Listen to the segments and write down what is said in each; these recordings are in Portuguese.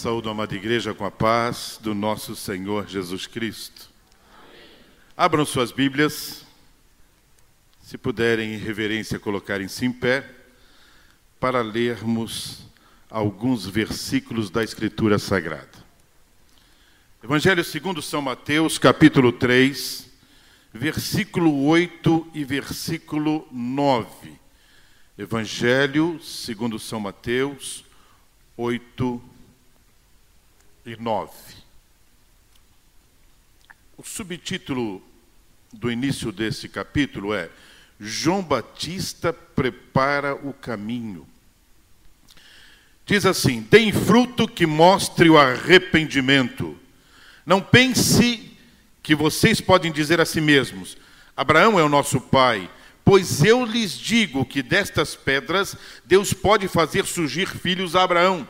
Saúde, amada igreja, com a paz do nosso Senhor Jesus Cristo. Abram suas Bíblias, se puderem, em reverência, colocarem-se em pé, para lermos alguns versículos da Escritura Sagrada. Evangelho segundo São Mateus, capítulo 3, versículo 8 e versículo 9. Evangelho segundo São Mateus, 8 e 9. O subtítulo do início desse capítulo é João Batista prepara o caminho. Diz assim: Deem fruto que mostre o arrependimento. Não pense que vocês podem dizer a si mesmos: Abraão é o nosso pai. Pois eu lhes digo que destas pedras Deus pode fazer surgir filhos a Abraão.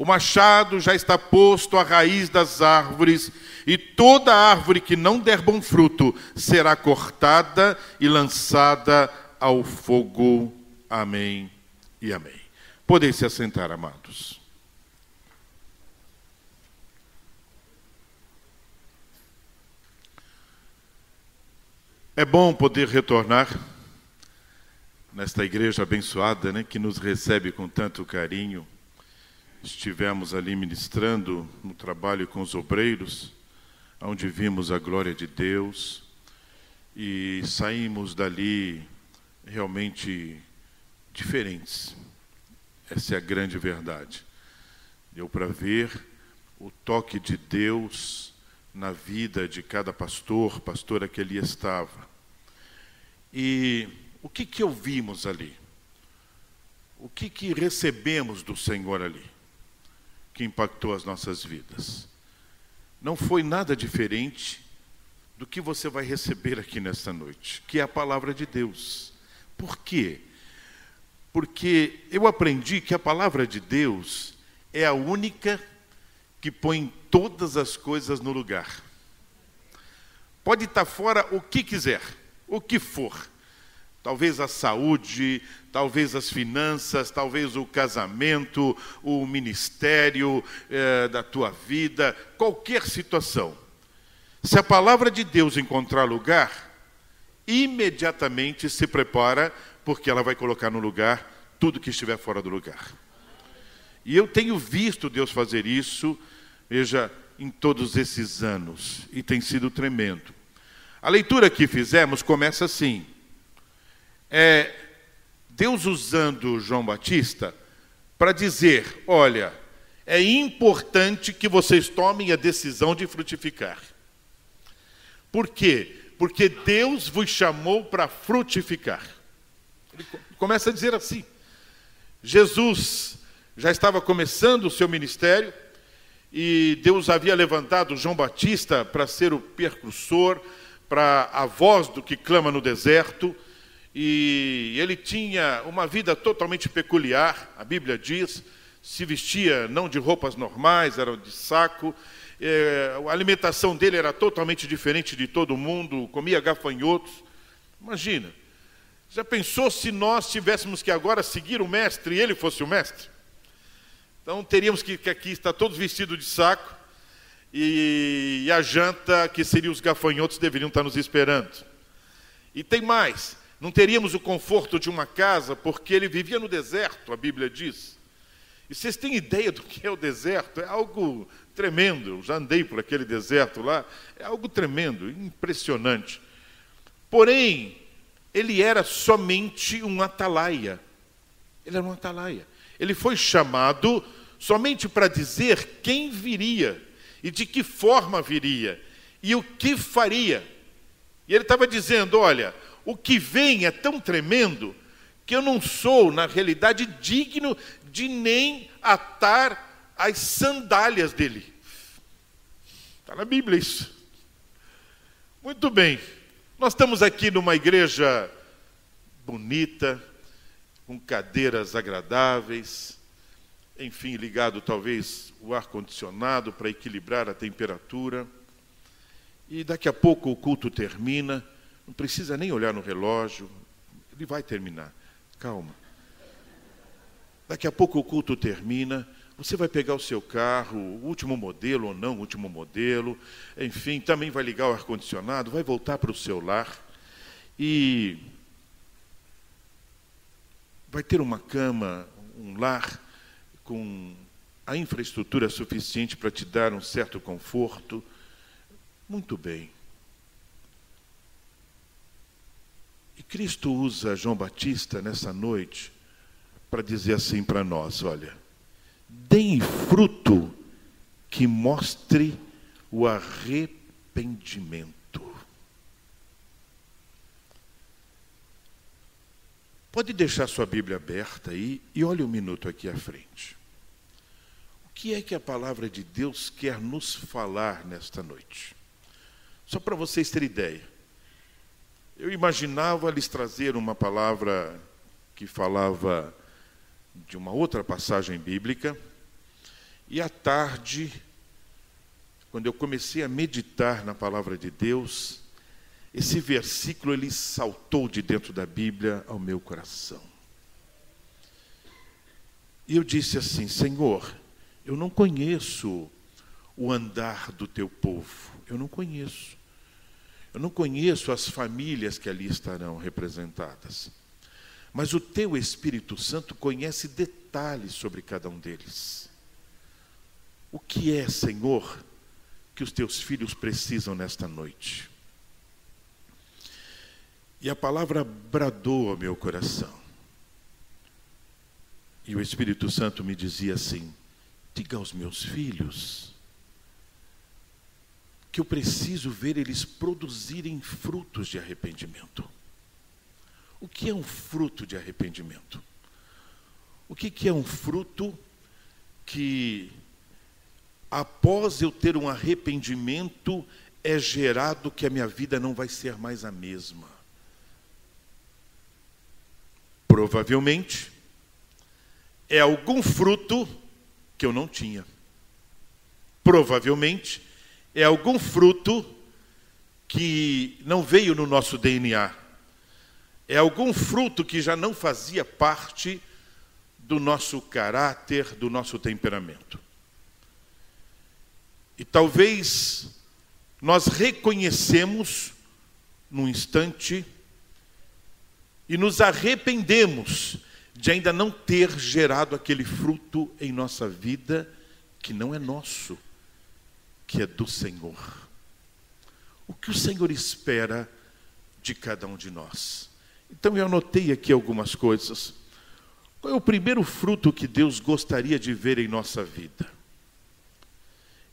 O machado já está posto à raiz das árvores, e toda árvore que não der bom fruto será cortada e lançada ao fogo. Amém e amém. Podem se assentar, amados. É bom poder retornar nesta igreja abençoada, né, que nos recebe com tanto carinho estivemos ali ministrando no trabalho com os obreiros, onde vimos a glória de Deus e saímos dali realmente diferentes. Essa é a grande verdade. Deu para ver o toque de Deus na vida de cada pastor, pastora que ali estava. E o que que ouvimos ali? O que que recebemos do Senhor ali? Que impactou as nossas vidas. Não foi nada diferente do que você vai receber aqui nesta noite, que é a palavra de Deus. Por quê? Porque eu aprendi que a palavra de Deus é a única que põe todas as coisas no lugar. Pode estar fora o que quiser, o que for. Talvez a saúde, talvez as finanças, talvez o casamento, o ministério eh, da tua vida, qualquer situação. Se a palavra de Deus encontrar lugar, imediatamente se prepara, porque ela vai colocar no lugar tudo que estiver fora do lugar. E eu tenho visto Deus fazer isso, veja, em todos esses anos, e tem sido tremendo. A leitura que fizemos começa assim é Deus usando João Batista para dizer: olha, é importante que vocês tomem a decisão de frutificar. Por quê? Porque Deus vos chamou para frutificar. Ele começa a dizer assim. Jesus já estava começando o seu ministério e Deus havia levantado João Batista para ser o percursor, para a voz do que clama no deserto e ele tinha uma vida totalmente peculiar, a Bíblia diz, se vestia não de roupas normais, era de saco, é, a alimentação dele era totalmente diferente de todo mundo, comia gafanhotos. Imagina, já pensou se nós tivéssemos que agora seguir o mestre e ele fosse o mestre? Então teríamos que, que aqui estar todos vestidos de saco e, e a janta, que seria os gafanhotos, deveriam estar nos esperando. E tem mais, não teríamos o conforto de uma casa, porque ele vivia no deserto, a Bíblia diz. E vocês têm ideia do que é o deserto? É algo tremendo. Eu já andei por aquele deserto lá. É algo tremendo, impressionante. Porém, ele era somente um atalaia. Ele era um atalaia. Ele foi chamado somente para dizer quem viria e de que forma viria e o que faria. E ele estava dizendo: olha, o que vem é tão tremendo que eu não sou, na realidade, digno de nem atar as sandálias dele. Está na Bíblia isso. Muito bem. Nós estamos aqui numa igreja bonita, com cadeiras agradáveis, enfim, ligado talvez o ar-condicionado para equilibrar a temperatura. E daqui a pouco o culto termina não precisa nem olhar no relógio, ele vai terminar. Calma. Daqui a pouco o culto termina, Você vai pegar o seu carro, o último modelo ou não, o último modelo, enfim, também vai ligar o ar-condicionado, vai voltar para o seu lar e vai ter uma cama, um lar com a infraestrutura suficiente para te dar um certo conforto. Muito bem. E Cristo usa João Batista nessa noite para dizer assim para nós: olha, deem fruto que mostre o arrependimento. Pode deixar sua Bíblia aberta aí e olhe um minuto aqui à frente. O que é que a palavra de Deus quer nos falar nesta noite? Só para vocês terem ideia. Eu imaginava lhes trazer uma palavra que falava de uma outra passagem bíblica, e à tarde, quando eu comecei a meditar na palavra de Deus, esse versículo ele saltou de dentro da Bíblia ao meu coração. E eu disse assim: Senhor, eu não conheço o andar do teu povo, eu não conheço. Eu não conheço as famílias que ali estarão representadas. Mas o teu Espírito Santo conhece detalhes sobre cada um deles. O que é, Senhor, que os teus filhos precisam nesta noite? E a palavra bradou ao meu coração. E o Espírito Santo me dizia assim: diga aos meus filhos que eu preciso ver eles produzirem frutos de arrependimento. O que é um fruto de arrependimento? O que, que é um fruto que, após eu ter um arrependimento, é gerado que a minha vida não vai ser mais a mesma? Provavelmente é algum fruto que eu não tinha. Provavelmente é algum fruto que não veio no nosso DNA. É algum fruto que já não fazia parte do nosso caráter, do nosso temperamento. E talvez nós reconhecemos num instante e nos arrependemos de ainda não ter gerado aquele fruto em nossa vida que não é nosso, que é do Senhor. O que o Senhor espera de cada um de nós? Então eu anotei aqui algumas coisas. Qual é o primeiro fruto que Deus gostaria de ver em nossa vida?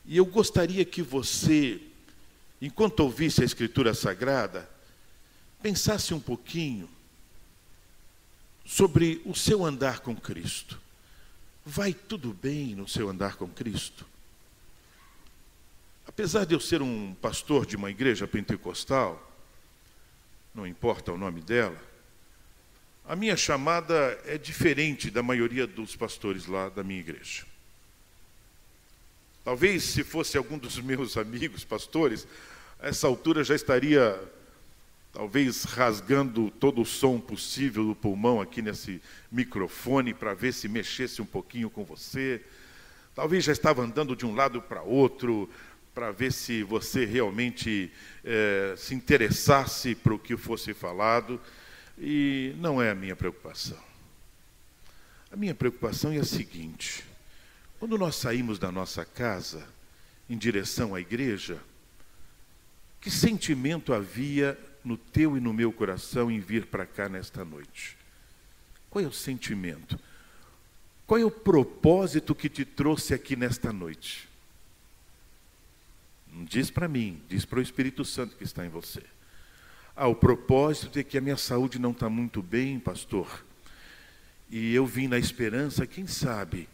E eu gostaria que você, enquanto ouvisse a Escritura Sagrada, pensasse um pouquinho sobre o seu andar com Cristo. Vai tudo bem no seu andar com Cristo? Apesar de eu ser um pastor de uma igreja pentecostal, não importa o nome dela, a minha chamada é diferente da maioria dos pastores lá da minha igreja. Talvez se fosse algum dos meus amigos pastores, a essa altura já estaria talvez rasgando todo o som possível do pulmão aqui nesse microfone para ver se mexesse um pouquinho com você. Talvez já estava andando de um lado para outro para ver se você realmente é, se interessasse para o que fosse falado. E não é a minha preocupação. A minha preocupação é a seguinte: quando nós saímos da nossa casa em direção à igreja, que sentimento havia no teu e no meu coração em vir para cá nesta noite? Qual é o sentimento? Qual é o propósito que te trouxe aqui nesta noite? Não diz para mim, diz para o Espírito Santo que está em você. Ah, o propósito é que a minha saúde não está muito bem, pastor. E eu vim na esperança, quem sabe,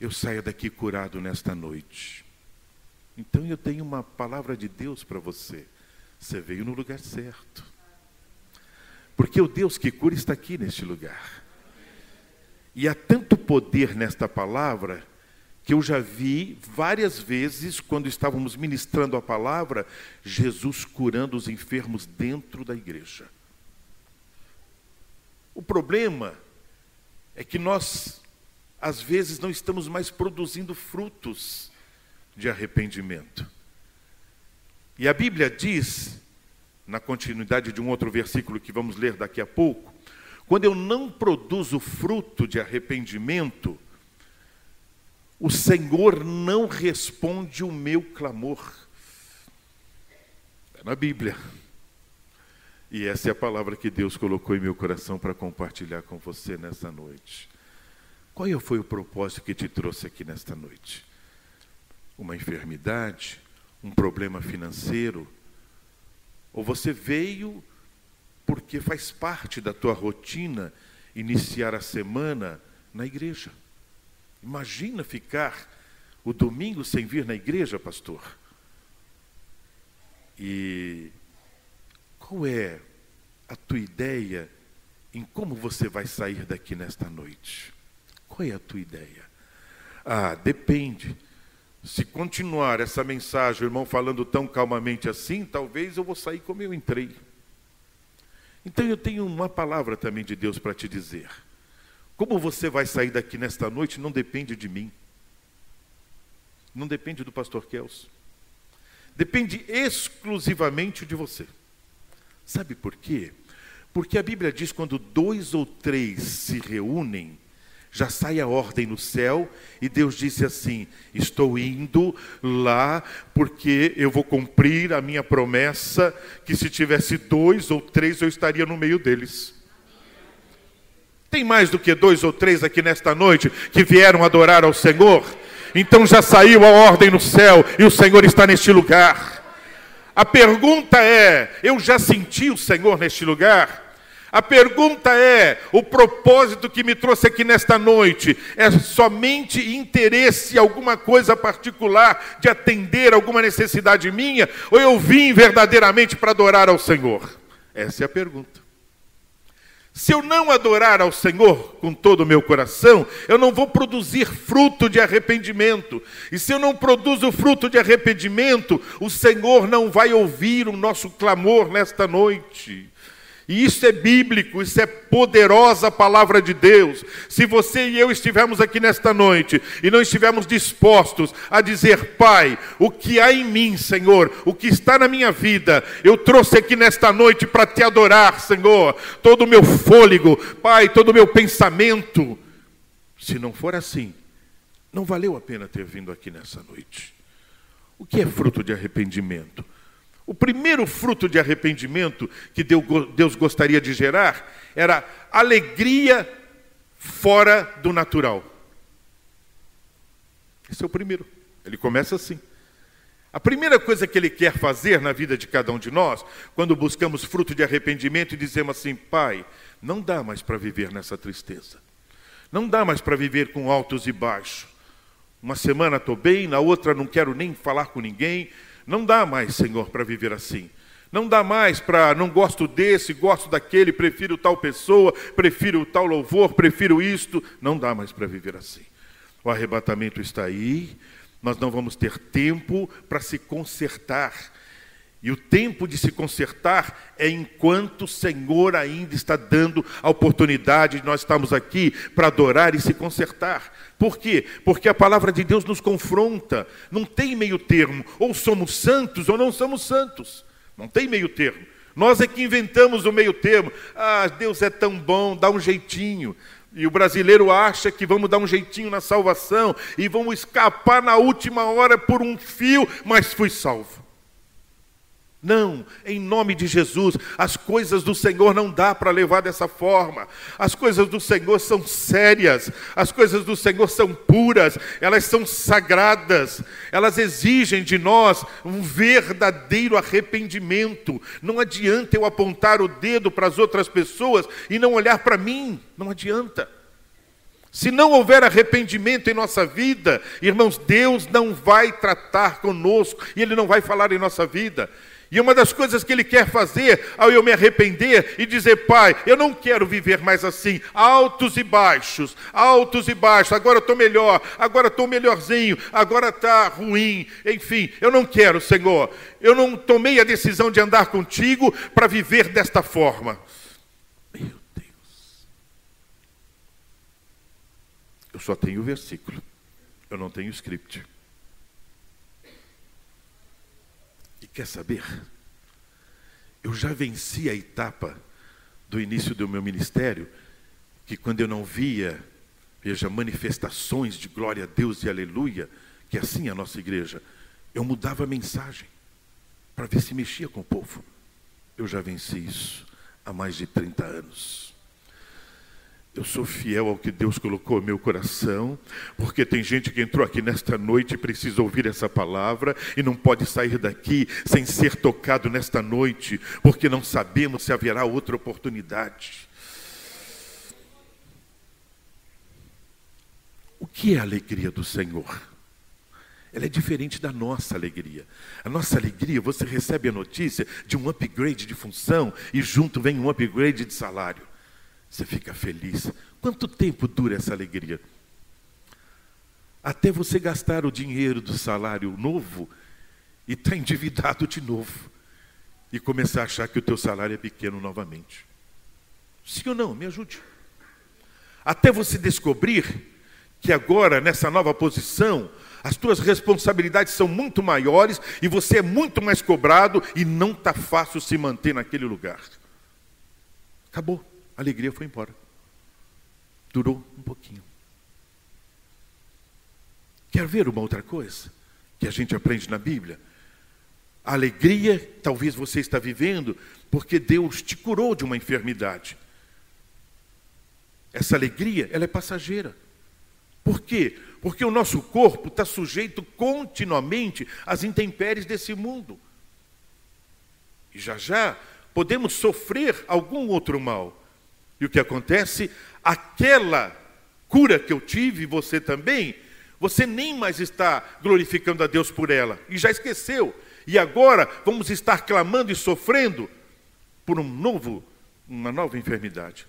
eu saia daqui curado nesta noite. Então eu tenho uma palavra de Deus para você. Você veio no lugar certo. Porque o Deus que cura está aqui neste lugar. E há tanto poder nesta palavra que eu já vi várias vezes, quando estávamos ministrando a palavra, Jesus curando os enfermos dentro da igreja. O problema é que nós às vezes não estamos mais produzindo frutos de arrependimento. E a Bíblia diz, na continuidade de um outro versículo que vamos ler daqui a pouco, quando eu não produzo fruto de arrependimento, o Senhor não responde o meu clamor. É na Bíblia. E essa é a palavra que Deus colocou em meu coração para compartilhar com você nessa noite. Qual foi o propósito que te trouxe aqui nesta noite? Uma enfermidade? Um problema financeiro? Ou você veio porque faz parte da tua rotina iniciar a semana na igreja? Imagina ficar o domingo sem vir na igreja, pastor. E qual é a tua ideia em como você vai sair daqui nesta noite? Qual é a tua ideia? Ah, depende. Se continuar essa mensagem, o irmão falando tão calmamente assim, talvez eu vou sair como eu entrei. Então eu tenho uma palavra também de Deus para te dizer. Como você vai sair daqui nesta noite não depende de mim. Não depende do pastor Kelso. Depende exclusivamente de você. Sabe por quê? Porque a Bíblia diz quando dois ou três se reúnem, já sai a ordem no céu, e Deus disse assim: Estou indo lá porque eu vou cumprir a minha promessa, que se tivesse dois ou três eu estaria no meio deles. Tem mais do que dois ou três aqui nesta noite que vieram adorar ao Senhor? Então já saiu a ordem no céu e o Senhor está neste lugar. A pergunta é: eu já senti o Senhor neste lugar? A pergunta é: o propósito que me trouxe aqui nesta noite é somente interesse, alguma coisa particular de atender alguma necessidade minha? Ou eu vim verdadeiramente para adorar ao Senhor? Essa é a pergunta. Se eu não adorar ao Senhor com todo o meu coração, eu não vou produzir fruto de arrependimento. E se eu não produzo fruto de arrependimento, o Senhor não vai ouvir o nosso clamor nesta noite. E isso é bíblico, isso é poderosa palavra de Deus. Se você e eu estivermos aqui nesta noite e não estivermos dispostos a dizer, Pai, o que há em mim, Senhor, o que está na minha vida, eu trouxe aqui nesta noite para te adorar, Senhor, todo o meu fôlego, Pai, todo o meu pensamento. Se não for assim, não valeu a pena ter vindo aqui nessa noite. O que é fruto de arrependimento? O primeiro fruto de arrependimento que Deus gostaria de gerar era alegria fora do natural. Esse é o primeiro. Ele começa assim. A primeira coisa que ele quer fazer na vida de cada um de nós, quando buscamos fruto de arrependimento e dizemos assim: Pai, não dá mais para viver nessa tristeza. Não dá mais para viver com altos e baixos. Uma semana estou bem, na outra não quero nem falar com ninguém, não dá mais, Senhor, para viver assim. Não dá mais para não gosto desse, gosto daquele, prefiro tal pessoa, prefiro tal louvor, prefiro isto. Não dá mais para viver assim. O arrebatamento está aí, nós não vamos ter tempo para se consertar. E o tempo de se consertar é enquanto o Senhor ainda está dando a oportunidade de nós estarmos aqui para adorar e se consertar. Por quê? Porque a palavra de Deus nos confronta. Não tem meio termo. Ou somos santos ou não somos santos. Não tem meio termo. Nós é que inventamos o meio termo. Ah, Deus é tão bom, dá um jeitinho. E o brasileiro acha que vamos dar um jeitinho na salvação e vamos escapar na última hora por um fio, mas fui salvo. Não, em nome de Jesus, as coisas do Senhor não dá para levar dessa forma. As coisas do Senhor são sérias, as coisas do Senhor são puras, elas são sagradas, elas exigem de nós um verdadeiro arrependimento. Não adianta eu apontar o dedo para as outras pessoas e não olhar para mim, não adianta. Se não houver arrependimento em nossa vida, irmãos, Deus não vai tratar conosco e Ele não vai falar em nossa vida. E uma das coisas que ele quer fazer ao eu me arrepender e dizer, pai, eu não quero viver mais assim, altos e baixos, altos e baixos, agora estou melhor, agora estou melhorzinho, agora está ruim, enfim, eu não quero, Senhor. Eu não tomei a decisão de andar contigo para viver desta forma. Meu Deus. Eu só tenho o versículo. Eu não tenho script. E quer saber? Eu já venci a etapa do início do meu ministério, que quando eu não via, veja, manifestações de glória a Deus e aleluia, que é assim a nossa igreja, eu mudava a mensagem para ver se mexia com o povo. Eu já venci isso há mais de 30 anos. Eu sou fiel ao que Deus colocou no meu coração, porque tem gente que entrou aqui nesta noite e precisa ouvir essa palavra e não pode sair daqui sem ser tocado nesta noite, porque não sabemos se haverá outra oportunidade. O que é a alegria do Senhor? Ela é diferente da nossa alegria. A nossa alegria, você recebe a notícia de um upgrade de função e junto vem um upgrade de salário. Você fica feliz. Quanto tempo dura essa alegria? Até você gastar o dinheiro do salário novo e estar tá endividado de novo. E começar a achar que o teu salário é pequeno novamente. Sim ou não? Me ajude. Até você descobrir que agora, nessa nova posição, as tuas responsabilidades são muito maiores e você é muito mais cobrado e não está fácil se manter naquele lugar. Acabou. A alegria foi embora. Durou um pouquinho. Quer ver uma outra coisa que a gente aprende na Bíblia? A alegria, talvez você está vivendo, porque Deus te curou de uma enfermidade. Essa alegria, ela é passageira. Por quê? Porque o nosso corpo está sujeito continuamente às intempéries desse mundo. E já já podemos sofrer algum outro mal. E o que acontece? Aquela cura que eu tive, você também, você nem mais está glorificando a Deus por ela, e já esqueceu. E agora vamos estar clamando e sofrendo por um novo, uma nova enfermidade.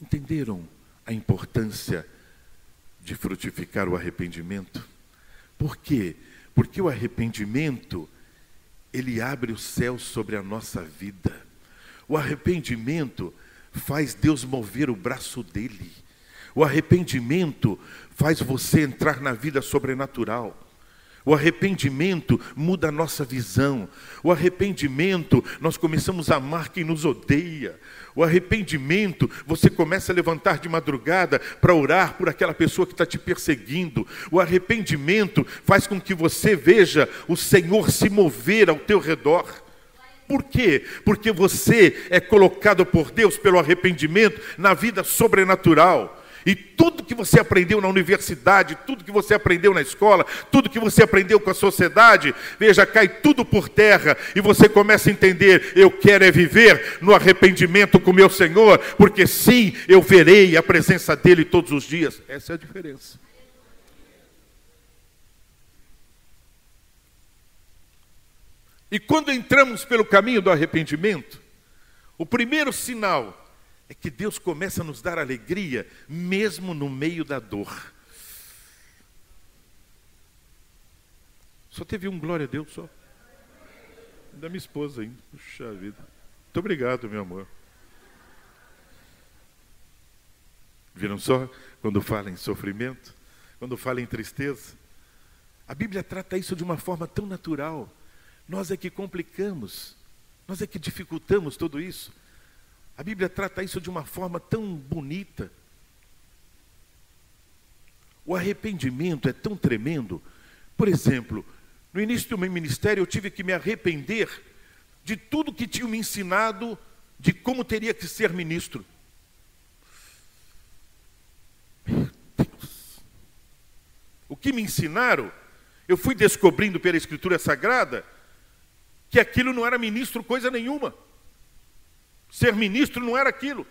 Entenderam a importância de frutificar o arrependimento? Por quê? Porque o arrependimento ele abre o céu sobre a nossa vida. O arrependimento faz Deus mover o braço dele. O arrependimento faz você entrar na vida sobrenatural. O arrependimento muda a nossa visão. O arrependimento, nós começamos a amar quem nos odeia. O arrependimento, você começa a levantar de madrugada para orar por aquela pessoa que está te perseguindo. O arrependimento faz com que você veja o Senhor se mover ao teu redor. Por quê? Porque você é colocado por Deus pelo arrependimento na vida sobrenatural. E tudo que você aprendeu na universidade, tudo que você aprendeu na escola, tudo que você aprendeu com a sociedade, veja, cai tudo por terra e você começa a entender: eu quero é viver no arrependimento com meu Senhor, porque sim, eu verei a presença dEle todos os dias. Essa é a diferença. E quando entramos pelo caminho do arrependimento, o primeiro sinal é que Deus começa a nos dar alegria, mesmo no meio da dor. Só teve um glória a Deus só. Da minha esposa ainda. Puxa vida. Muito obrigado, meu amor. Viram só? Quando fala em sofrimento, quando fala em tristeza. A Bíblia trata isso de uma forma tão natural. Nós é que complicamos, nós é que dificultamos tudo isso. A Bíblia trata isso de uma forma tão bonita. O arrependimento é tão tremendo. Por exemplo, no início do meu ministério eu tive que me arrepender de tudo que tinham me ensinado de como teria que ser ministro. Meu Deus. O que me ensinaram, eu fui descobrindo pela Escritura Sagrada que aquilo não era ministro coisa nenhuma. Ser ministro não era aquilo.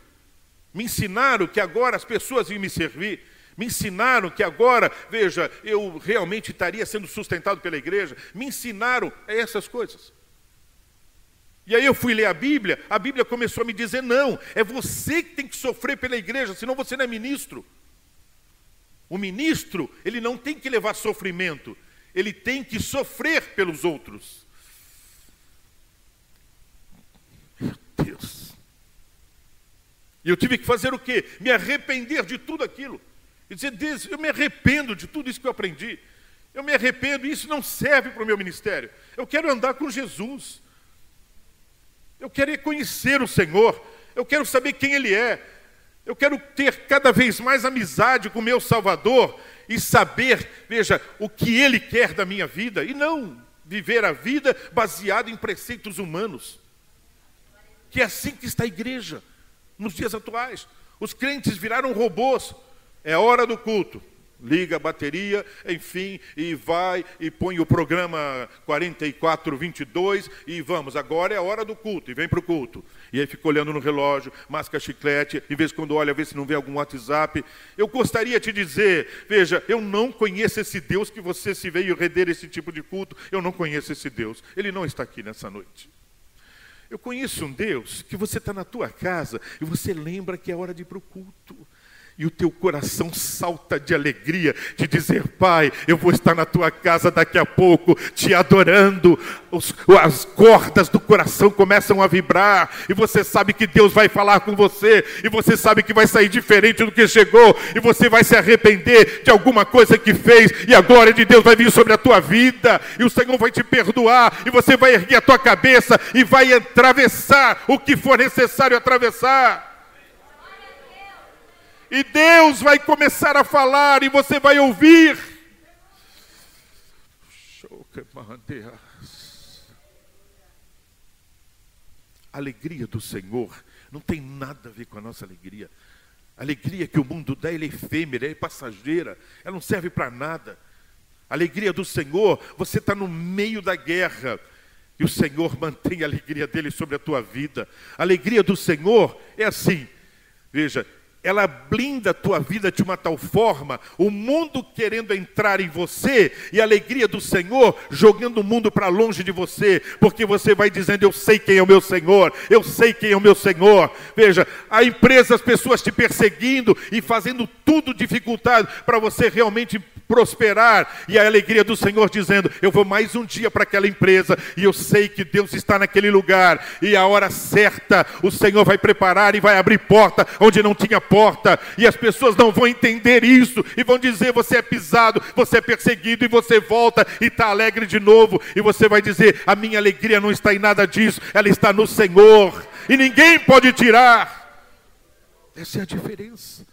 Me ensinaram que agora as pessoas iam me servir. Me ensinaram que agora, veja, eu realmente estaria sendo sustentado pela igreja. Me ensinaram essas coisas. E aí eu fui ler a Bíblia, a Bíblia começou a me dizer: não, é você que tem que sofrer pela igreja, senão você não é ministro. O ministro, ele não tem que levar sofrimento, ele tem que sofrer pelos outros. Deus. E eu tive que fazer o quê? Me arrepender de tudo aquilo. E dizer, Deus, eu me arrependo de tudo isso que eu aprendi. Eu me arrependo e isso não serve para o meu ministério. Eu quero andar com Jesus. Eu quero conhecer o Senhor. Eu quero saber quem Ele é. Eu quero ter cada vez mais amizade com o meu Salvador e saber, veja, o que Ele quer da minha vida e não viver a vida baseada em preceitos humanos. Que é assim que está a igreja nos dias atuais. Os crentes viraram robôs. É hora do culto. Liga a bateria, enfim, e vai e põe o programa 4422 e vamos, agora é a hora do culto, e vem para o culto. E aí fica olhando no relógio, masca chiclete, em vez quando olha, vê se não vê algum WhatsApp. Eu gostaria de dizer, veja, eu não conheço esse Deus que você se veio render esse tipo de culto, eu não conheço esse Deus, ele não está aqui nessa noite. Eu conheço um Deus que você está na tua casa e você lembra que é hora de ir para o culto e o teu coração salta de alegria, de dizer: Pai, eu vou estar na tua casa daqui a pouco, te adorando. Os, as cordas do coração começam a vibrar, e você sabe que Deus vai falar com você, e você sabe que vai sair diferente do que chegou, e você vai se arrepender de alguma coisa que fez, e a glória de Deus vai vir sobre a tua vida, e o Senhor vai te perdoar, e você vai erguer a tua cabeça e vai atravessar o que for necessário atravessar. E Deus vai começar a falar e você vai ouvir. Alegria do Senhor não tem nada a ver com a nossa alegria. Alegria que o mundo dá é efêmera, é passageira, ela não serve para nada. Alegria do Senhor, você está no meio da guerra, e o Senhor mantém a alegria dele sobre a tua vida. Alegria do Senhor é assim. Veja, ela blinda a tua vida de uma tal forma, o mundo querendo entrar em você e a alegria do Senhor jogando o mundo para longe de você, porque você vai dizendo: Eu sei quem é o meu Senhor, eu sei quem é o meu Senhor. Veja, a empresa, as pessoas te perseguindo e fazendo tudo dificultado para você realmente prosperar, e a alegria do Senhor dizendo: Eu vou mais um dia para aquela empresa, e eu sei que Deus está naquele lugar, e a hora certa o Senhor vai preparar e vai abrir porta onde não tinha porta, e as pessoas não vão entender isso, e vão dizer: Você é pisado, você é perseguido, e você volta e está alegre de novo, e você vai dizer: A minha alegria não está em nada disso, ela está no Senhor, e ninguém pode tirar. Essa é a diferença.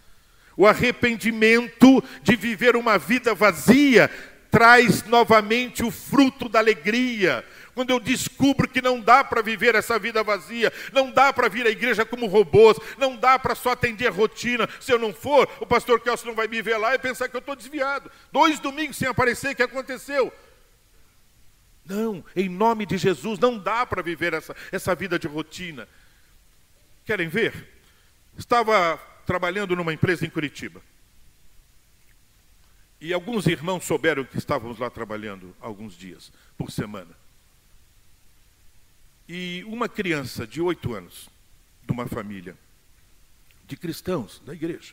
O arrependimento de viver uma vida vazia traz novamente o fruto da alegria. Quando eu descubro que não dá para viver essa vida vazia, não dá para vir à igreja como robôs, não dá para só atender a rotina. Se eu não for, o pastor Kelso não vai me ver lá e pensar que eu estou desviado. Dois domingos sem aparecer, o que aconteceu? Não, em nome de Jesus, não dá para viver essa, essa vida de rotina. Querem ver? Estava trabalhando numa empresa em Curitiba. E alguns irmãos souberam que estávamos lá trabalhando alguns dias por semana. E uma criança de oito anos, de uma família de cristãos da igreja.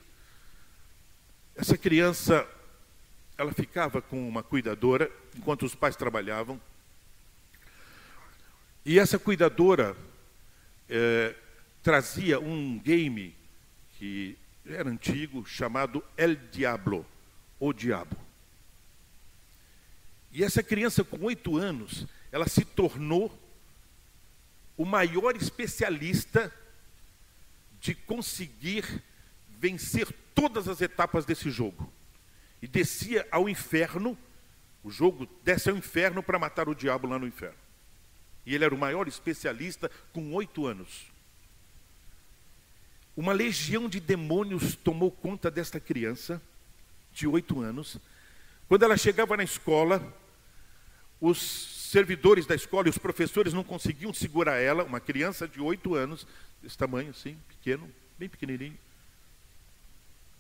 Essa criança, ela ficava com uma cuidadora enquanto os pais trabalhavam. E essa cuidadora é, trazia um game que era antigo, chamado El Diablo, o Diabo. E essa criança, com oito anos, ela se tornou o maior especialista de conseguir vencer todas as etapas desse jogo. E descia ao inferno, o jogo desce ao inferno para matar o diabo lá no inferno. E ele era o maior especialista com oito anos. Uma legião de demônios tomou conta desta criança, de oito anos. Quando ela chegava na escola, os servidores da escola e os professores não conseguiam segurar ela, uma criança de oito anos, desse tamanho assim, pequeno, bem pequenininho.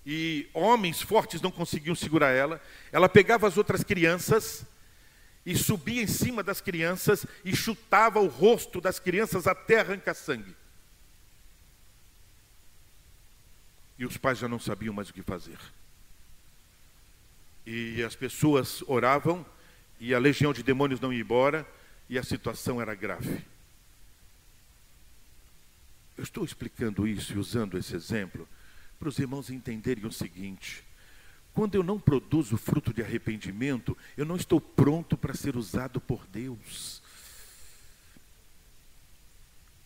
E homens fortes não conseguiam segurar ela. Ela pegava as outras crianças e subia em cima das crianças e chutava o rosto das crianças até arrancar sangue. e os pais já não sabiam mais o que fazer. E as pessoas oravam e a legião de demônios não ia embora e a situação era grave. Eu estou explicando isso e usando esse exemplo para os irmãos entenderem o seguinte: quando eu não produzo fruto de arrependimento, eu não estou pronto para ser usado por Deus.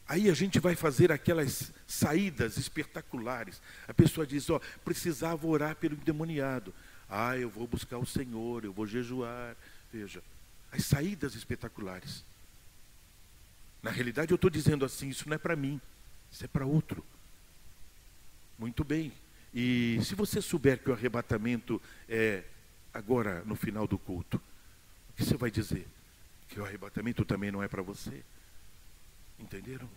Aí a gente vai fazer aquelas saídas espetaculares. A pessoa diz: Ó, oh, precisava orar pelo endemoniado. Ah, eu vou buscar o Senhor, eu vou jejuar. Veja, as saídas espetaculares. Na realidade, eu estou dizendo assim: isso não é para mim, isso é para outro. Muito bem. E se você souber que o arrebatamento é agora no final do culto, o que você vai dizer? Que o arrebatamento também não é para você. Entenderam?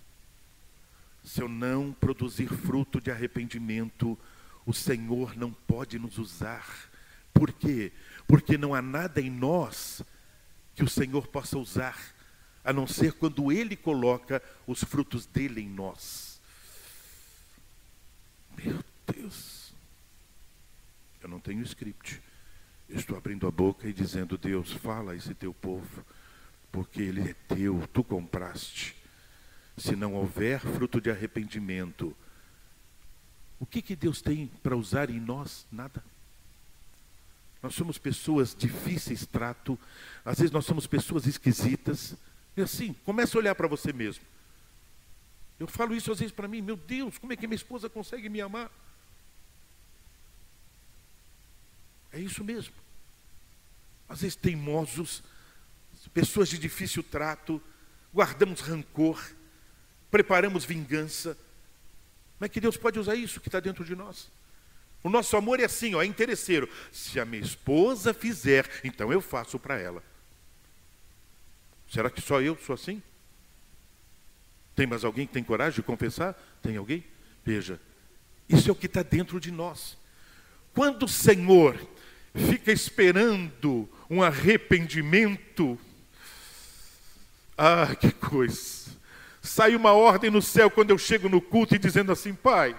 Se eu não produzir fruto de arrependimento, o Senhor não pode nos usar. Por quê? Porque não há nada em nós que o Senhor possa usar, a não ser quando Ele coloca os frutos dele em nós. Meu Deus, eu não tenho script. Estou abrindo a boca e dizendo: Deus, fala a esse teu povo, porque ele é teu, tu compraste. Se não houver fruto de arrependimento, o que, que Deus tem para usar em nós? Nada. Nós somos pessoas difíceis trato, às vezes nós somos pessoas esquisitas. E assim, começa a olhar para você mesmo. Eu falo isso às vezes para mim, meu Deus, como é que minha esposa consegue me amar? É isso mesmo. Às vezes teimosos, pessoas de difícil trato, guardamos rancor, preparamos vingança. Como é que Deus pode usar isso que está dentro de nós? O nosso amor é assim, ó, é interesseiro. Se a minha esposa fizer, então eu faço para ela. Será que só eu sou assim? Tem mais alguém que tem coragem de confessar? Tem alguém? Veja, isso é o que está dentro de nós. Quando o Senhor fica esperando um arrependimento, ah, que coisa! sai uma ordem no céu quando eu chego no culto e dizendo assim, Pai,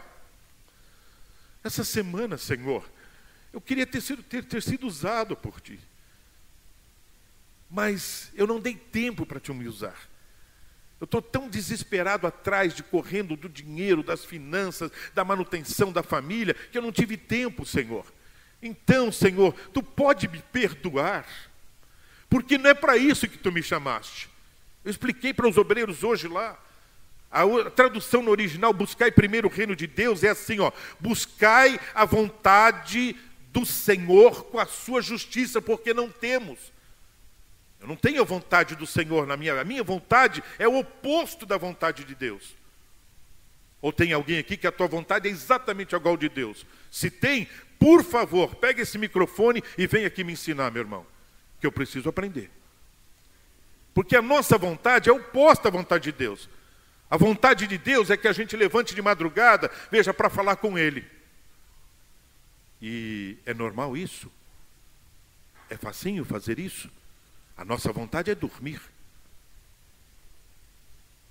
essa semana, Senhor, eu queria ter sido, ter, ter sido usado por Ti. Mas eu não dei tempo para Te me usar. Eu estou tão desesperado atrás de correndo do dinheiro, das finanças, da manutenção da família, que eu não tive tempo, Senhor. Então, Senhor, Tu pode me perdoar, porque não é para isso que Tu me chamaste. Eu expliquei para os obreiros hoje lá. A tradução no original, buscai primeiro o reino de Deus, é assim, ó, buscai a vontade do Senhor com a sua justiça, porque não temos. Eu não tenho a vontade do Senhor na minha, a minha vontade é o oposto da vontade de Deus. Ou tem alguém aqui que a tua vontade é exatamente igual de Deus? Se tem, por favor, pegue esse microfone e vem aqui me ensinar, meu irmão, que eu preciso aprender. Porque a nossa vontade é oposta à vontade de Deus. A vontade de Deus é que a gente levante de madrugada, veja, para falar com Ele. E é normal isso? É facinho fazer isso? A nossa vontade é dormir.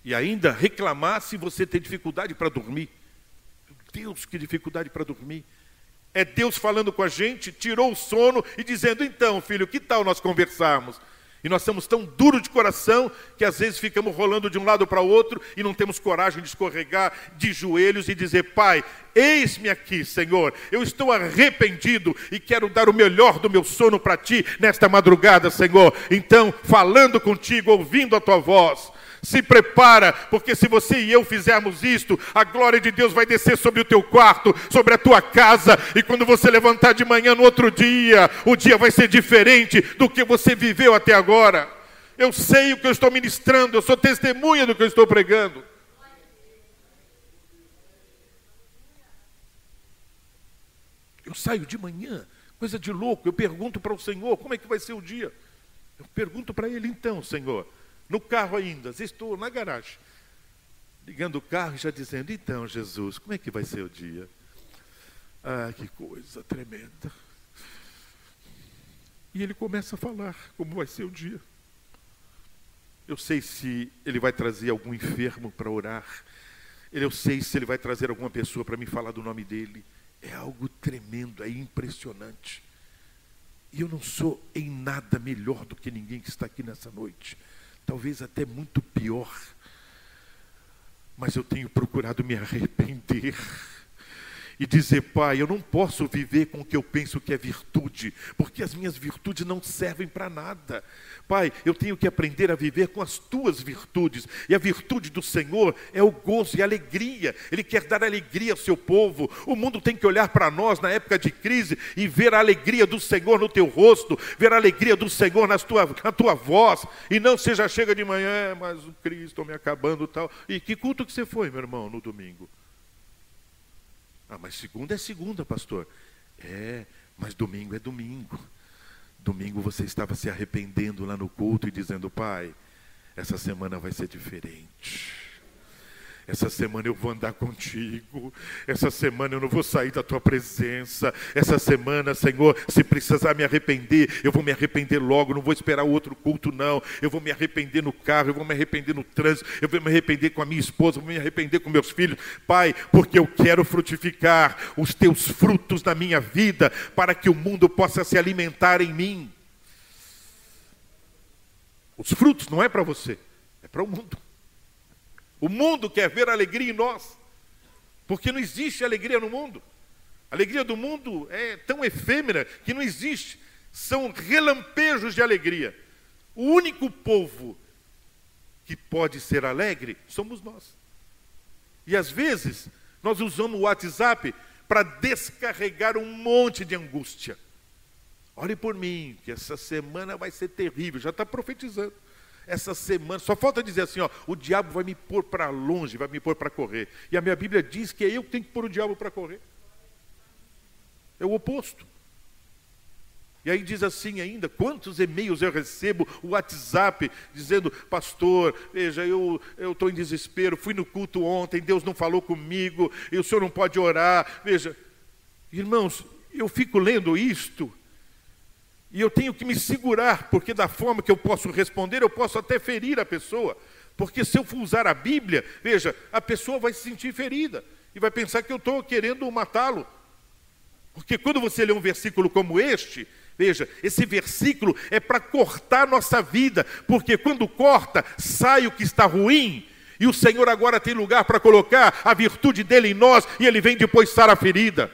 E ainda reclamar se você tem dificuldade para dormir. Meu Deus, que dificuldade para dormir. É Deus falando com a gente, tirou o sono e dizendo: então, filho, que tal nós conversarmos? E nós somos tão duros de coração que às vezes ficamos rolando de um lado para o outro e não temos coragem de escorregar de joelhos e dizer: Pai, eis-me aqui, Senhor, eu estou arrependido e quero dar o melhor do meu sono para ti nesta madrugada, Senhor. Então, falando contigo, ouvindo a tua voz, se prepara, porque se você e eu fizermos isto, a glória de Deus vai descer sobre o teu quarto, sobre a tua casa, e quando você levantar de manhã no outro dia, o dia vai ser diferente do que você viveu até agora. Eu sei o que eu estou ministrando, eu sou testemunha do que eu estou pregando. Eu saio de manhã, coisa de louco, eu pergunto para o Senhor como é que vai ser o dia. Eu pergunto para Ele então, Senhor, no carro ainda, estou na garagem, ligando o carro e já dizendo: Então, Jesus, como é que vai ser o dia? Ah, que coisa tremenda. E ele começa a falar como vai ser o dia. Eu sei se ele vai trazer algum enfermo para orar. Eu sei se ele vai trazer alguma pessoa para me falar do nome dele. É algo tremendo, é impressionante. E eu não sou em nada melhor do que ninguém que está aqui nessa noite talvez até muito pior. mas eu tenho procurado me arrepender e dizer, Pai, eu não posso viver com o que eu penso que é virtude, porque as minhas virtudes não servem para nada. Pai, eu tenho que aprender a viver com as tuas virtudes, e a virtude do Senhor é o gozo e a alegria. Ele quer dar alegria ao seu povo. O mundo tem que olhar para nós na época de crise e ver a alegria do Senhor no teu rosto, ver a alegria do Senhor na tua, na tua voz, e não seja chega de manhã, é, mas o Cristo me acabando tal. E que culto que você foi, meu irmão, no domingo? Ah, mas segunda é segunda, pastor. É, mas domingo é domingo. Domingo você estava se arrependendo lá no culto e dizendo, pai, essa semana vai ser diferente. Essa semana eu vou andar contigo. Essa semana eu não vou sair da tua presença. Essa semana, Senhor, se precisar me arrepender, eu vou me arrepender logo. Não vou esperar outro culto, não. Eu vou me arrepender no carro, eu vou me arrepender no trânsito, eu vou me arrepender com a minha esposa, eu vou me arrepender com meus filhos. Pai, porque eu quero frutificar os teus frutos na minha vida, para que o mundo possa se alimentar em mim. Os frutos não é para você, é para o mundo. O mundo quer ver alegria em nós, porque não existe alegria no mundo. A alegria do mundo é tão efêmera que não existe. São relampejos de alegria. O único povo que pode ser alegre somos nós. E às vezes nós usamos o WhatsApp para descarregar um monte de angústia. Ore por mim, que essa semana vai ser terrível. Já está profetizando essa semana. Só falta dizer assim: ó, o diabo vai me pôr para longe, vai me pôr para correr. E a minha Bíblia diz que é eu que tenho que pôr o diabo para correr. É o oposto. E aí diz assim ainda, quantos e-mails eu recebo, o WhatsApp, dizendo, pastor, veja, eu estou em desespero, fui no culto ontem, Deus não falou comigo, e o senhor não pode orar. Veja, irmãos, eu fico lendo isto, e eu tenho que me segurar, porque da forma que eu posso responder, eu posso até ferir a pessoa. Porque se eu for usar a Bíblia, veja, a pessoa vai se sentir ferida e vai pensar que eu estou querendo matá-lo. Porque quando você lê um versículo como este, veja, esse versículo é para cortar nossa vida, porque quando corta, sai o que está ruim, e o Senhor agora tem lugar para colocar a virtude dele em nós, e ele vem depois sarar a ferida.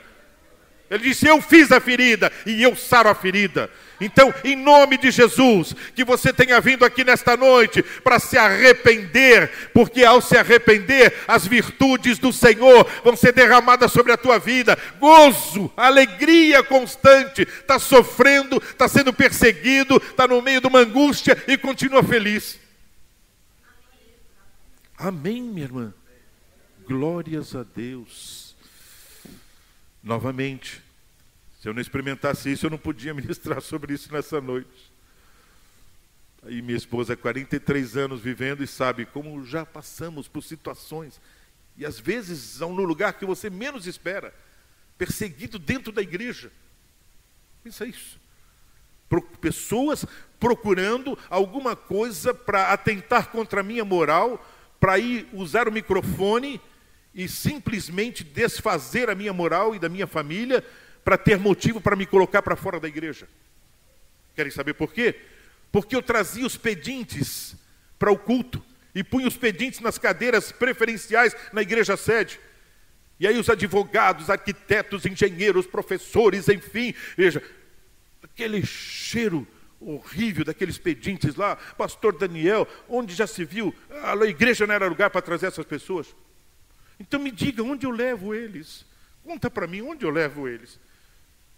Ele disse: Eu fiz a ferida e eu saro a ferida. Então, em nome de Jesus, que você tenha vindo aqui nesta noite para se arrepender, porque ao se arrepender, as virtudes do Senhor vão ser derramadas sobre a tua vida. Gozo, alegria constante. Está sofrendo, está sendo perseguido, está no meio de uma angústia e continua feliz. Amém, minha irmã. Glórias a Deus. Novamente, se eu não experimentasse isso, eu não podia ministrar sobre isso nessa noite. Aí minha esposa, há 43 anos vivendo e sabe como já passamos por situações, e às vezes no lugar que você menos espera, perseguido dentro da igreja. Pensa isso. Pessoas procurando alguma coisa para atentar contra a minha moral, para ir usar o microfone e simplesmente desfazer a minha moral e da minha família para ter motivo para me colocar para fora da igreja. Querem saber por quê? Porque eu trazia os pedintes para o culto e punha os pedintes nas cadeiras preferenciais na igreja sede. E aí os advogados, arquitetos, engenheiros, professores, enfim, veja, aquele cheiro horrível daqueles pedintes lá, pastor Daniel, onde já se viu, a igreja não era lugar para trazer essas pessoas. Então me diga onde eu levo eles. Conta para mim onde eu levo eles.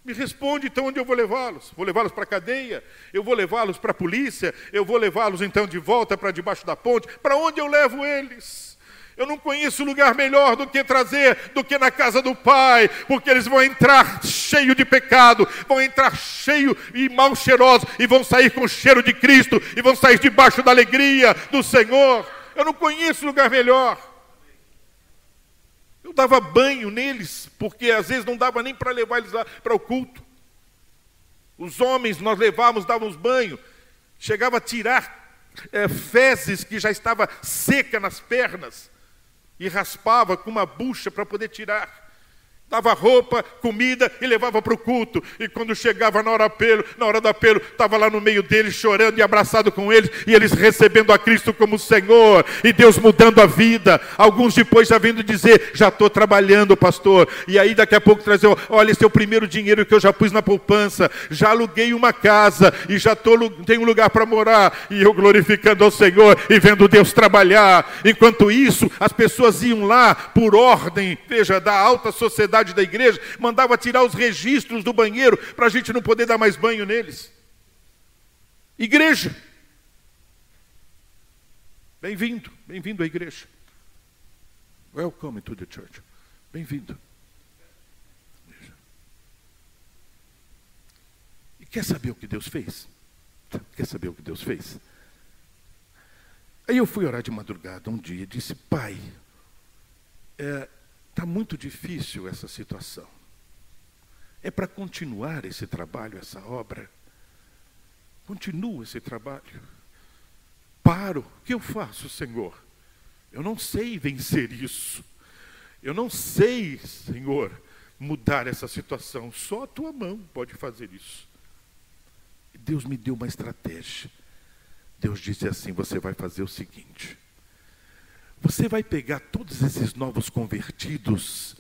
Me responde então onde eu vou levá-los. Vou levá-los para a cadeia? Eu vou levá-los para a polícia? Eu vou levá-los então de volta para debaixo da ponte? Para onde eu levo eles? Eu não conheço lugar melhor do que trazer do que na casa do Pai, porque eles vão entrar cheio de pecado, vão entrar cheio e mal cheirosos e vão sair com o cheiro de Cristo e vão sair debaixo da alegria do Senhor. Eu não conheço lugar melhor. Eu dava banho neles, porque às vezes não dava nem para levar eles lá para o culto. Os homens nós levávamos, dávamos banho, chegava a tirar é, fezes que já estava seca nas pernas e raspava com uma bucha para poder tirar. Dava roupa, comida e levava para o culto. E quando chegava na hora, apelo, na hora do apelo, estava lá no meio deles, chorando e abraçado com eles, e eles recebendo a Cristo como Senhor, e Deus mudando a vida. Alguns depois já vindo dizer: Já estou trabalhando, pastor. E aí daqui a pouco trazer: Olha, esse é o primeiro dinheiro que eu já pus na poupança, já aluguei uma casa e já tô, tenho um lugar para morar. E eu glorificando ao Senhor e vendo Deus trabalhar. Enquanto isso, as pessoas iam lá por ordem, veja, da alta sociedade da igreja, mandava tirar os registros do banheiro para a gente não poder dar mais banho neles. Igreja. Bem-vindo, bem-vindo à igreja. Welcome to the church. Bem-vindo. E quer saber o que Deus fez? Quer saber o que Deus fez? Aí eu fui orar de madrugada um dia e disse, pai, é, Está muito difícil essa situação. É para continuar esse trabalho, essa obra. Continua esse trabalho. Paro. O que eu faço, Senhor? Eu não sei vencer isso. Eu não sei, Senhor, mudar essa situação. Só a tua mão pode fazer isso. Deus me deu uma estratégia. Deus disse assim: você vai fazer o seguinte você vai pegar todos esses novos convertidos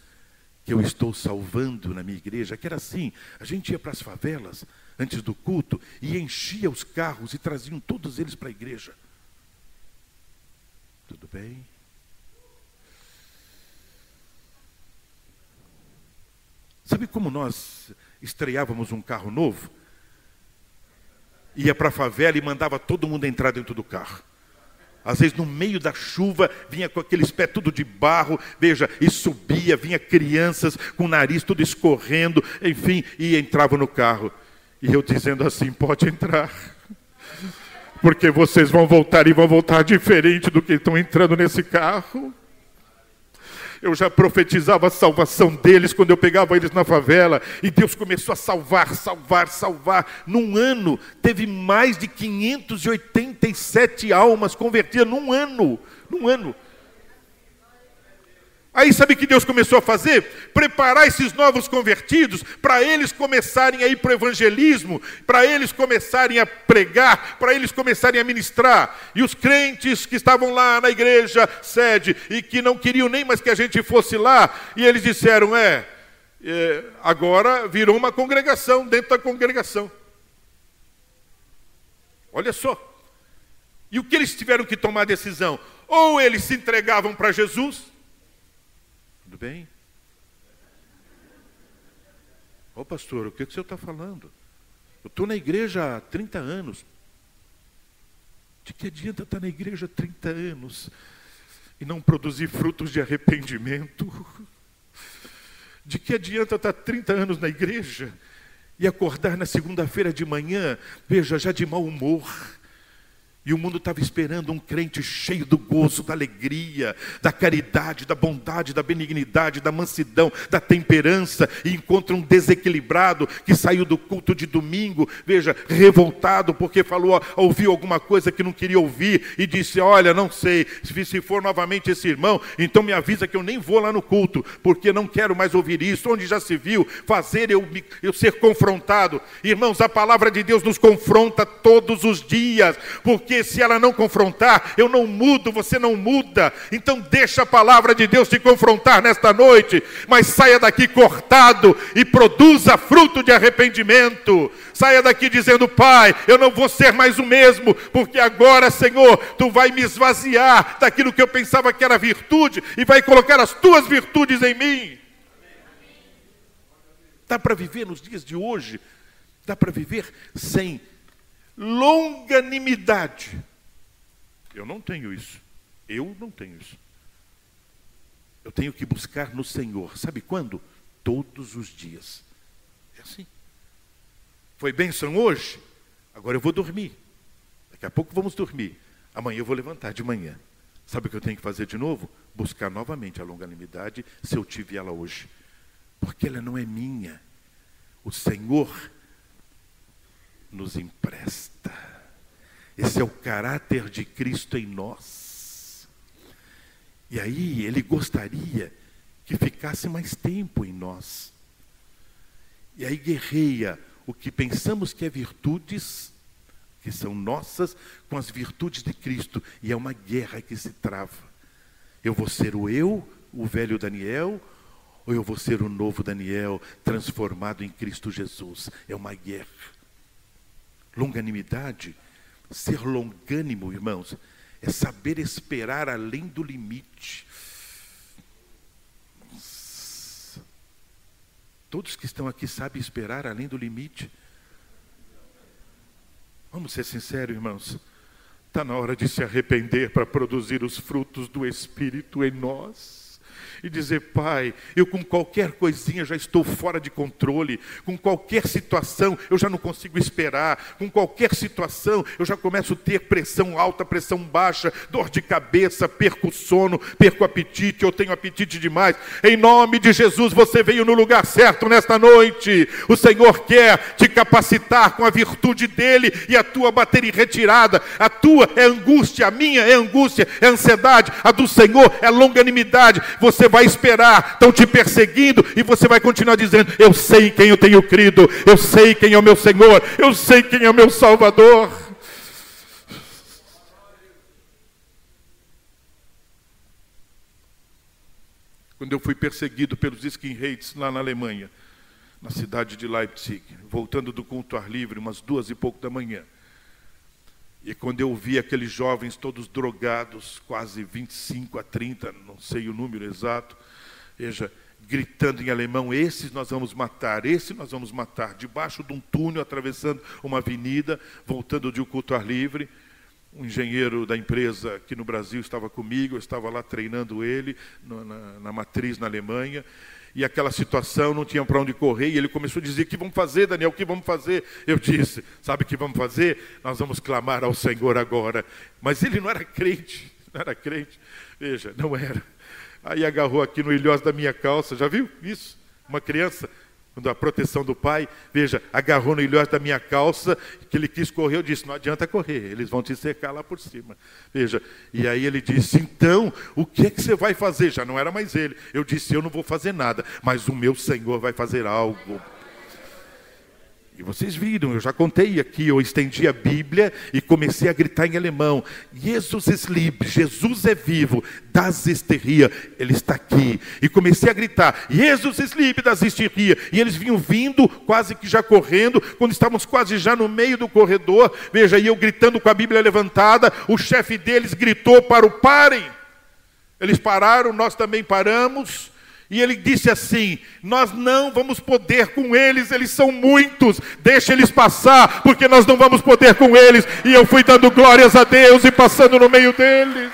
que eu estou salvando na minha igreja, que era assim, a gente ia para as favelas antes do culto e enchia os carros e traziam todos eles para a igreja. Tudo bem? Sabe como nós estreávamos um carro novo? Ia para a favela e mandava todo mundo entrar dentro do carro. Às vezes, no meio da chuva, vinha com aqueles pés tudo de barro, veja, e subia, vinha crianças com o nariz tudo escorrendo, enfim, e entravam no carro. E eu dizendo assim: pode entrar, porque vocês vão voltar e vão voltar diferente do que estão entrando nesse carro eu já profetizava a salvação deles quando eu pegava eles na favela, e Deus começou a salvar, salvar, salvar. Num ano, teve mais de 587 almas convertidas, num ano, num ano. Aí sabe o que Deus começou a fazer? Preparar esses novos convertidos para eles começarem a ir para o evangelismo, para eles começarem a pregar, para eles começarem a ministrar. E os crentes que estavam lá na igreja sede e que não queriam nem mais que a gente fosse lá, e eles disseram: é, é agora virou uma congregação dentro da congregação. Olha só. E o que eles tiveram que tomar decisão? Ou eles se entregavam para Jesus, tudo bem? Ô oh, pastor, o que, que o senhor está falando? Eu estou na igreja há 30 anos. De que adianta estar na igreja há 30 anos e não produzir frutos de arrependimento? De que adianta estar 30 anos na igreja e acordar na segunda-feira de manhã, veja, já de mau humor, e o mundo estava esperando um crente cheio do gozo, da alegria, da caridade, da bondade, da benignidade, da mansidão, da temperança, e encontra um desequilibrado que saiu do culto de domingo, veja, revoltado porque falou, ouviu alguma coisa que não queria ouvir e disse: Olha, não sei, se for novamente esse irmão, então me avisa que eu nem vou lá no culto, porque não quero mais ouvir isso. Onde já se viu fazer eu, eu ser confrontado? Irmãos, a palavra de Deus nos confronta todos os dias, porque porque se ela não confrontar, eu não mudo, você não muda. Então deixa a palavra de Deus te confrontar nesta noite, mas saia daqui cortado e produza fruto de arrependimento. Saia daqui dizendo: Pai, eu não vou ser mais o mesmo, porque agora, Senhor, tu vai me esvaziar daquilo que eu pensava que era virtude e vai colocar as tuas virtudes em mim. Dá para viver nos dias de hoje, dá para viver sem longanimidade. Eu não tenho isso. Eu não tenho isso. Eu tenho que buscar no Senhor. Sabe quando? Todos os dias. É assim. Foi bênção hoje? Agora eu vou dormir. Daqui a pouco vamos dormir. Amanhã eu vou levantar de manhã. Sabe o que eu tenho que fazer de novo? Buscar novamente a longanimidade, se eu tive ela hoje. Porque ela não é minha. O Senhor nos empresta. Esse é o caráter de Cristo em nós. E aí ele gostaria que ficasse mais tempo em nós. E aí guerreia o que pensamos que é virtudes, que são nossas, com as virtudes de Cristo. E é uma guerra que se trava. Eu vou ser o eu, o velho Daniel, ou eu vou ser o novo Daniel, transformado em Cristo Jesus? É uma guerra. Longanimidade, ser longânimo, irmãos, é saber esperar além do limite. Todos que estão aqui sabem esperar além do limite. Vamos ser sinceros, irmãos. Está na hora de se arrepender para produzir os frutos do Espírito em nós e dizer: Pai, eu com qualquer coisinha já estou fora de controle, com qualquer situação eu já não consigo esperar, com qualquer situação eu já começo a ter pressão alta, pressão baixa, dor de cabeça, perco sono, perco apetite, eu tenho apetite demais. Em nome de Jesus, você veio no lugar certo nesta noite. O Senhor quer te capacitar com a virtude dele e a tua bateria retirada. A tua é angústia, a minha é angústia, é ansiedade, a do Senhor é longanimidade. Você vai esperar, estão te perseguindo, e você vai continuar dizendo: Eu sei quem eu tenho crido, eu sei quem é o meu Senhor, eu sei quem é o meu Salvador. Quando eu fui perseguido pelos skinheads lá na Alemanha, na cidade de Leipzig, voltando do culto ar livre, umas duas e pouco da manhã. E quando eu vi aqueles jovens todos drogados, quase 25 a 30, não sei o número exato, veja, gritando em alemão: esses nós vamos matar, esse nós vamos matar, debaixo de um túnel, atravessando uma avenida, voltando de um culto ar livre. Um engenheiro da empresa aqui no Brasil estava comigo, eu estava lá treinando ele na, na, na matriz na Alemanha e aquela situação não tinha para onde correr, e ele começou a dizer: O que vamos fazer, Daniel? O que vamos fazer? Eu disse: Sabe o que vamos fazer? Nós vamos clamar ao Senhor agora. Mas ele não era crente, não era crente. Veja, não era. Aí agarrou aqui no ilhós da minha calça, já viu isso? Uma criança a proteção do pai, veja, agarrou no ilhós da minha calça, que ele quis correr, eu disse, não adianta correr, eles vão te cercar lá por cima. Veja, e aí ele disse, então, o que é que você vai fazer? Já não era mais ele. Eu disse, eu não vou fazer nada, mas o meu Senhor vai fazer algo. E vocês viram, eu já contei aqui, eu estendi a Bíblia e comecei a gritar em alemão: Jesus ist lieb, Jesus é vivo, das Esteria, ele está aqui. E comecei a gritar: Jesus ist lieb, das Esteria. E eles vinham vindo, quase que já correndo, quando estávamos quase já no meio do corredor. Veja, e eu gritando com a Bíblia levantada, o chefe deles gritou para o parem. Eles pararam, nós também paramos. E ele disse assim: Nós não vamos poder com eles, eles são muitos, deixa eles passar, porque nós não vamos poder com eles. E eu fui dando glórias a Deus e passando no meio deles.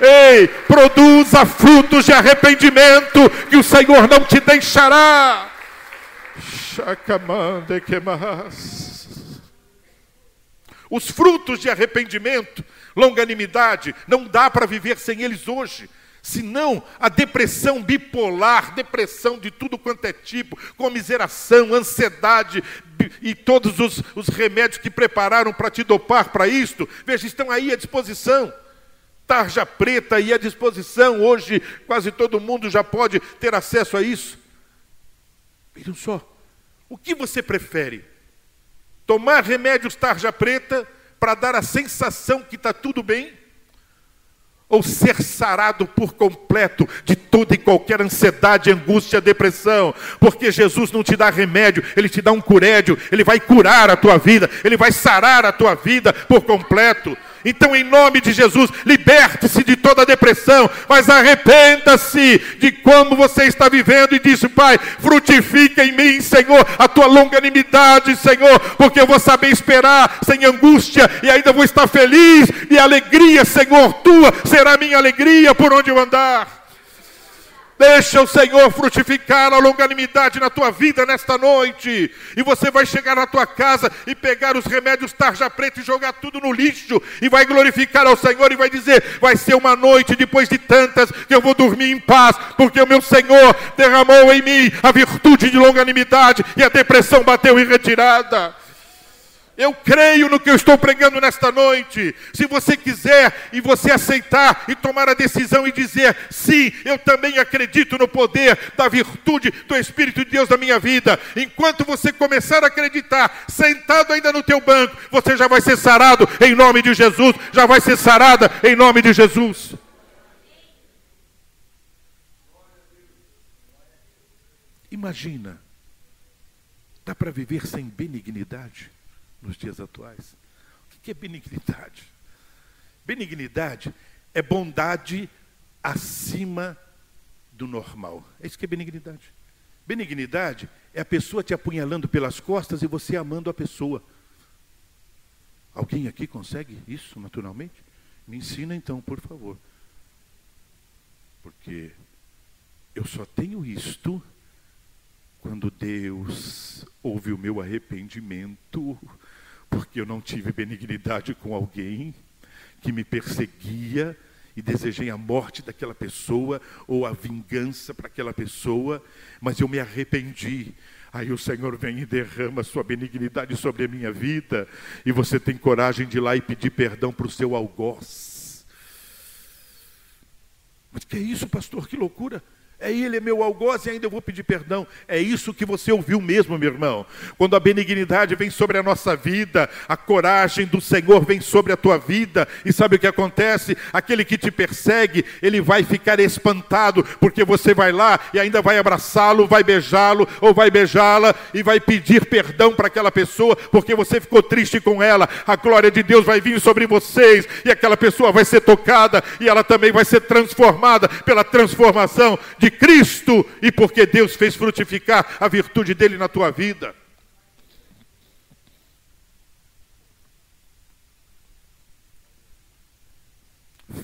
Ei, produza frutos de arrependimento, que o Senhor não te deixará. Os frutos de arrependimento, longanimidade, não dá para viver sem eles hoje senão a depressão bipolar, depressão de tudo quanto é tipo, comiseração, ansiedade e todos os, os remédios que prepararam para te dopar para isto, veja, estão aí à disposição. Tarja preta aí à disposição, hoje quase todo mundo já pode ter acesso a isso. Vejam só, o que você prefere? Tomar remédios tarja preta para dar a sensação que está tudo bem? Ou ser sarado por completo de toda e qualquer ansiedade, angústia, depressão, porque Jesus não te dá remédio, ele te dá um curédio, ele vai curar a tua vida, ele vai sarar a tua vida por completo. Então, em nome de Jesus, liberte-se de toda depressão, mas arrependa-se de como você está vivendo e diz: Pai, frutifica em mim, Senhor, a tua longanimidade, Senhor, porque eu vou saber esperar sem angústia e ainda vou estar feliz e alegria, Senhor, tua será minha alegria por onde eu andar. Deixa o Senhor frutificar a longanimidade na tua vida nesta noite. E você vai chegar na tua casa e pegar os remédios tarja preta e jogar tudo no lixo. E vai glorificar ao Senhor e vai dizer: vai ser uma noite depois de tantas que eu vou dormir em paz, porque o meu Senhor derramou em mim a virtude de longanimidade e a depressão bateu em retirada. Eu creio no que eu estou pregando nesta noite. Se você quiser e você aceitar e tomar a decisão e dizer, sim, eu também acredito no poder da virtude do Espírito de Deus na minha vida. Enquanto você começar a acreditar, sentado ainda no teu banco, você já vai ser sarado em nome de Jesus, já vai ser sarada em nome de Jesus. Imagina, dá para viver sem benignidade? Nos dias atuais. O que é benignidade? Benignidade é bondade acima do normal. É isso que é benignidade. Benignidade é a pessoa te apunhalando pelas costas e você amando a pessoa. Alguém aqui consegue isso naturalmente? Me ensina então, por favor. Porque eu só tenho isto quando Deus ouve o meu arrependimento porque eu não tive benignidade com alguém que me perseguia e desejei a morte daquela pessoa ou a vingança para aquela pessoa, mas eu me arrependi. Aí o Senhor vem e derrama sua benignidade sobre a minha vida, e você tem coragem de ir lá e pedir perdão para o seu algoz. Mas que é isso, pastor? Que loucura! É ele, é meu algoz e ainda eu vou pedir perdão. É isso que você ouviu mesmo, meu irmão. Quando a benignidade vem sobre a nossa vida, a coragem do Senhor vem sobre a tua vida. E sabe o que acontece? Aquele que te persegue, ele vai ficar espantado, porque você vai lá e ainda vai abraçá-lo, vai beijá-lo ou vai beijá-la e vai pedir perdão para aquela pessoa, porque você ficou triste com ela. A glória de Deus vai vir sobre vocês e aquela pessoa vai ser tocada e ela também vai ser transformada pela transformação de de Cristo e porque Deus fez frutificar a virtude dele na tua vida.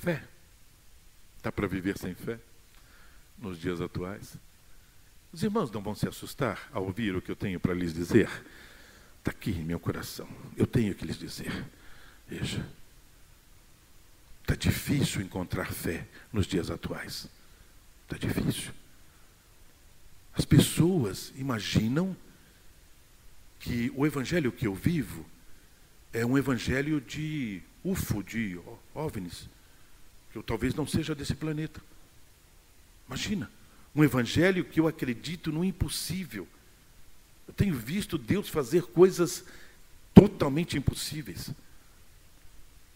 Fé. Dá para viver sem fé nos dias atuais? Os irmãos não vão se assustar ao ouvir o que eu tenho para lhes dizer. Está aqui em meu coração. Eu tenho que lhes dizer. Veja. Está difícil encontrar fé nos dias atuais. Está difícil. As pessoas imaginam que o evangelho que eu vivo é um evangelho de UFO, de OVNIs, que eu talvez não seja desse planeta. Imagina, um evangelho que eu acredito no impossível. Eu tenho visto Deus fazer coisas totalmente impossíveis.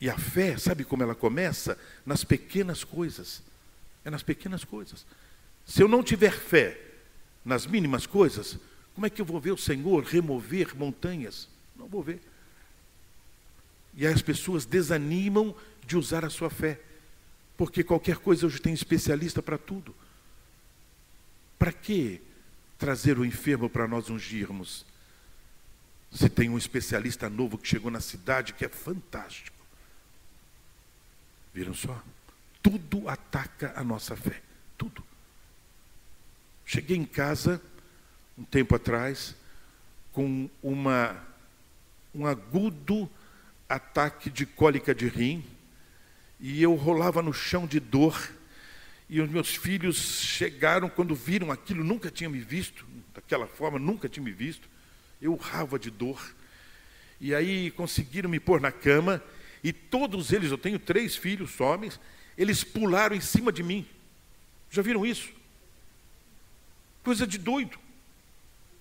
E a fé, sabe como ela começa? Nas pequenas coisas. É nas pequenas coisas. Se eu não tiver fé nas mínimas coisas, como é que eu vou ver o Senhor remover montanhas? Não vou ver. E aí as pessoas desanimam de usar a sua fé, porque qualquer coisa hoje tem especialista para tudo. Para que trazer o enfermo para nós ungirmos? Se tem um especialista novo que chegou na cidade que é fantástico. Viram só? Tudo ataca a nossa fé. Tudo. Cheguei em casa, um tempo atrás, com uma, um agudo ataque de cólica de rim, e eu rolava no chão de dor, e os meus filhos chegaram quando viram aquilo, nunca tinham me visto, daquela forma, nunca tinham me visto, eu urrava de dor. E aí conseguiram me pôr na cama, e todos eles, eu tenho três filhos homens, eles pularam em cima de mim. Já viram isso? Coisa de doido.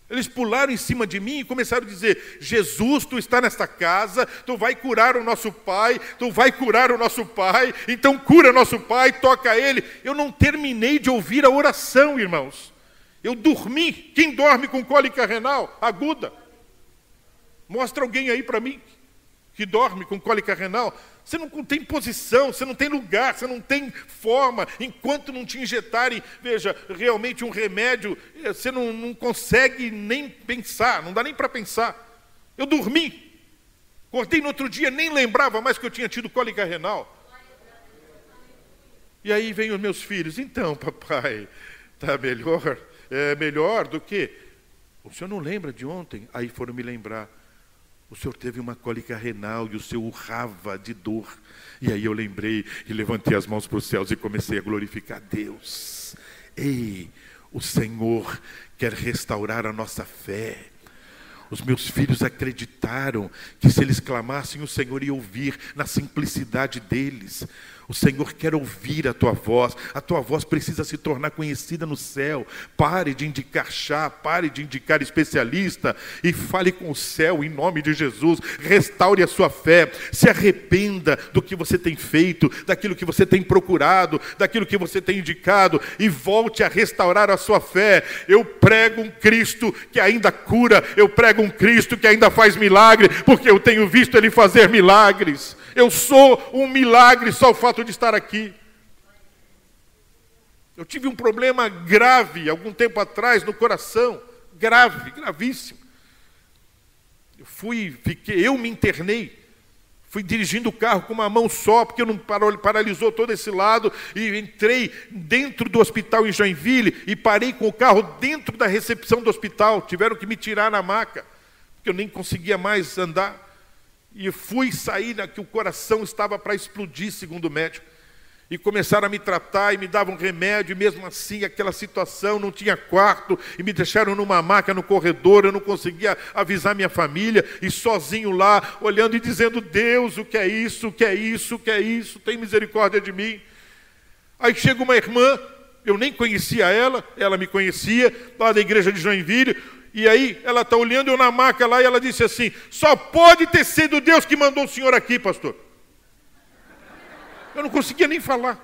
Eles pularam em cima de mim e começaram a dizer: Jesus, tu está nesta casa, tu vai curar o nosso pai, tu vai curar o nosso pai, então cura nosso pai, toca ele. Eu não terminei de ouvir a oração, irmãos. Eu dormi. Quem dorme com cólica renal aguda? Mostra alguém aí para mim que dorme com cólica renal. Você não tem posição, você não tem lugar, você não tem forma. Enquanto não te injetarem, veja, realmente um remédio, eh, você não, não consegue nem pensar, não dá nem para pensar. Eu dormi. Acordei no outro dia, nem lembrava mais que eu tinha tido cólica renal. E aí vem os meus filhos, então, papai, está melhor? É melhor do que? O senhor não lembra de ontem? Aí foram me lembrar. O senhor teve uma cólica renal e o senhor urrava de dor. E aí eu lembrei e levantei as mãos para os céus e comecei a glorificar Deus. Ei, o Senhor quer restaurar a nossa fé. Os meus filhos acreditaram que se eles clamassem, o Senhor ia ouvir na simplicidade deles. O Senhor quer ouvir a tua voz. A tua voz precisa se tornar conhecida no céu. Pare de indicar chá, pare de indicar especialista e fale com o céu em nome de Jesus. Restaure a sua fé. Se arrependa do que você tem feito, daquilo que você tem procurado, daquilo que você tem indicado e volte a restaurar a sua fé. Eu prego um Cristo que ainda cura, eu prego um Cristo que ainda faz milagre, porque eu tenho visto ele fazer milagres. Eu sou um milagre só o fato de estar aqui. Eu tive um problema grave algum tempo atrás no coração, grave, gravíssimo. Eu fui, fiquei, eu me internei. Fui dirigindo o carro com uma mão só, porque não paralisou todo esse lado, e entrei dentro do hospital em Joinville e parei com o carro dentro da recepção do hospital. Tiveram que me tirar na maca, porque eu nem conseguia mais andar. E fui sair, né, que o coração estava para explodir, segundo o médico. E começaram a me tratar e me davam remédio, e mesmo assim aquela situação não tinha quarto, e me deixaram numa maca no corredor, eu não conseguia avisar minha família, e sozinho lá, olhando e dizendo: Deus, o que é isso, o que é isso, o que é isso, tem misericórdia de mim. Aí chega uma irmã, eu nem conhecia ela, ela me conhecia, lá da igreja de Joinville, e aí ela está olhando eu na maca lá e ela disse assim: só pode ter sido Deus que mandou o senhor aqui, pastor. Eu não conseguia nem falar.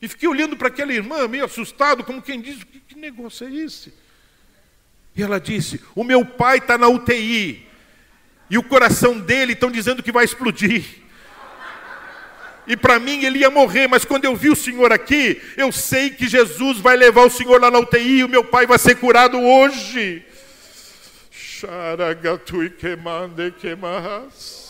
E fiquei olhando para aquela irmã, meio assustado, como quem diz: que, que negócio é esse? E ela disse: O meu pai está na UTI. E o coração dele estão dizendo que vai explodir e para mim ele ia morrer, mas quando eu vi o Senhor aqui, eu sei que Jesus vai levar o Senhor lá na UTI e o meu pai vai ser curado hoje. Xaragatui queimande queimas.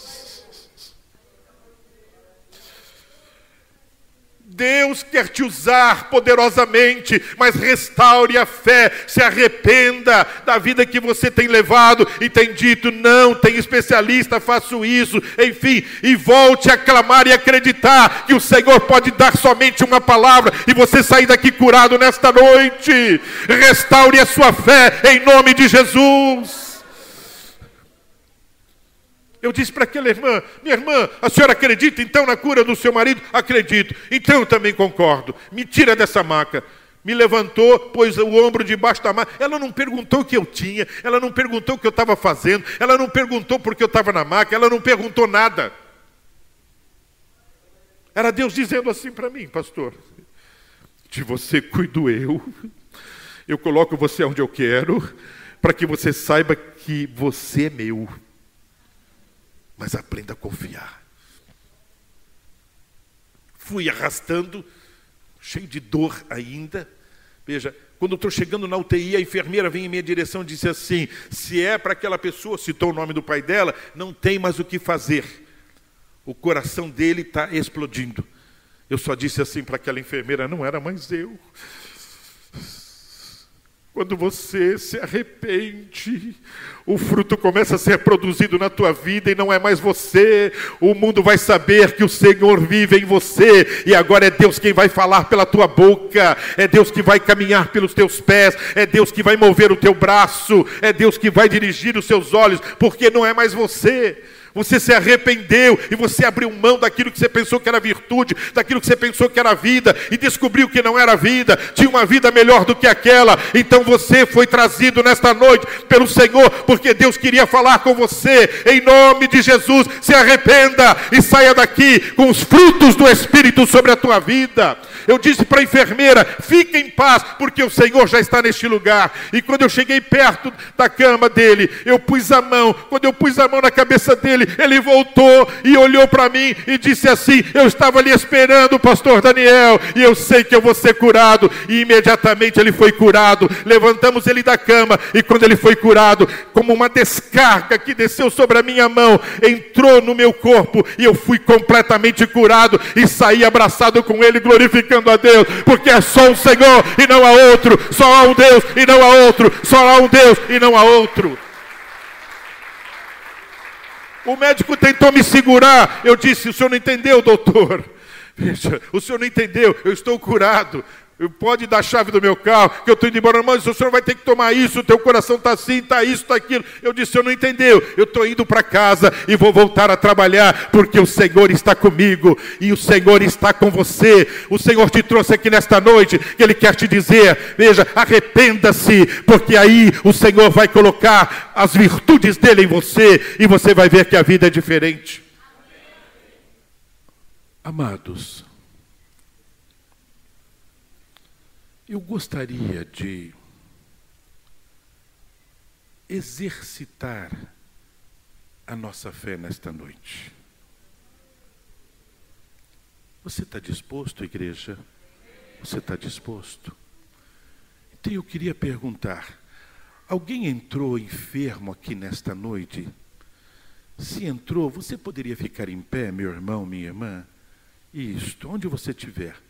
Deus quer te usar poderosamente, mas restaure a fé, se arrependa da vida que você tem levado e tem dito, não, tem especialista, faço isso, enfim, e volte a clamar e acreditar que o Senhor pode dar somente uma palavra e você sair daqui curado nesta noite. Restaure a sua fé em nome de Jesus. Eu disse para aquela irmã: Minha irmã, a senhora acredita então na cura do seu marido? Acredito. Então eu também concordo. Me tira dessa maca. Me levantou, pôs o ombro debaixo da maca. Ela não perguntou o que eu tinha, ela não perguntou o que eu estava fazendo, ela não perguntou porque eu estava na maca, ela não perguntou nada. Era Deus dizendo assim para mim, pastor: De você cuido eu, eu coloco você onde eu quero, para que você saiba que você é meu mas aprenda a confiar. Fui arrastando, cheio de dor ainda. Veja, quando estou chegando na UTI, a enfermeira vem em minha direção e disse assim: se é para aquela pessoa, citou o nome do pai dela, não tem mais o que fazer. O coração dele está explodindo. Eu só disse assim para aquela enfermeira: não era mais eu. Quando você se arrepende, o fruto começa a ser produzido na tua vida e não é mais você. O mundo vai saber que o Senhor vive em você. E agora é Deus quem vai falar pela tua boca, é Deus que vai caminhar pelos teus pés, é Deus que vai mover o teu braço, é Deus que vai dirigir os seus olhos, porque não é mais você. Você se arrependeu e você abriu mão daquilo que você pensou que era virtude, daquilo que você pensou que era vida e descobriu que não era vida, tinha uma vida melhor do que aquela. Então você foi trazido nesta noite pelo Senhor, porque Deus queria falar com você. Em nome de Jesus, se arrependa e saia daqui com os frutos do Espírito sobre a tua vida. Eu disse para a enfermeira: fique em paz, porque o Senhor já está neste lugar. E quando eu cheguei perto da cama dele, eu pus a mão. Quando eu pus a mão na cabeça dele, ele voltou e olhou para mim e disse assim: Eu estava ali esperando, pastor Daniel, e eu sei que eu vou ser curado. E imediatamente ele foi curado. Levantamos ele da cama, e quando ele foi curado, como uma descarga que desceu sobre a minha mão, entrou no meu corpo, e eu fui completamente curado e saí abraçado com ele, glorificando a Deus, porque é só um Senhor e não há outro, só há um Deus e não há outro, só há um Deus e não há outro. O médico tentou me segurar. Eu disse: O senhor não entendeu, doutor? Veja, o senhor não entendeu. Eu estou curado. Pode dar a chave do meu carro, que eu estou indo embora. Mas o senhor vai ter que tomar isso, o teu coração está assim, está isso, está aquilo. Eu disse, eu não entendeu. Eu estou indo para casa e vou voltar a trabalhar, porque o Senhor está comigo e o Senhor está com você. O Senhor te trouxe aqui nesta noite, que Ele quer te dizer, veja, arrependa-se, porque aí o Senhor vai colocar as virtudes dele em você e você vai ver que a vida é diferente. Amados, Eu gostaria de exercitar a nossa fé nesta noite. Você está disposto, igreja? Você está disposto? Então eu queria perguntar: alguém entrou enfermo aqui nesta noite? Se entrou, você poderia ficar em pé, meu irmão, minha irmã? Isto, onde você estiver.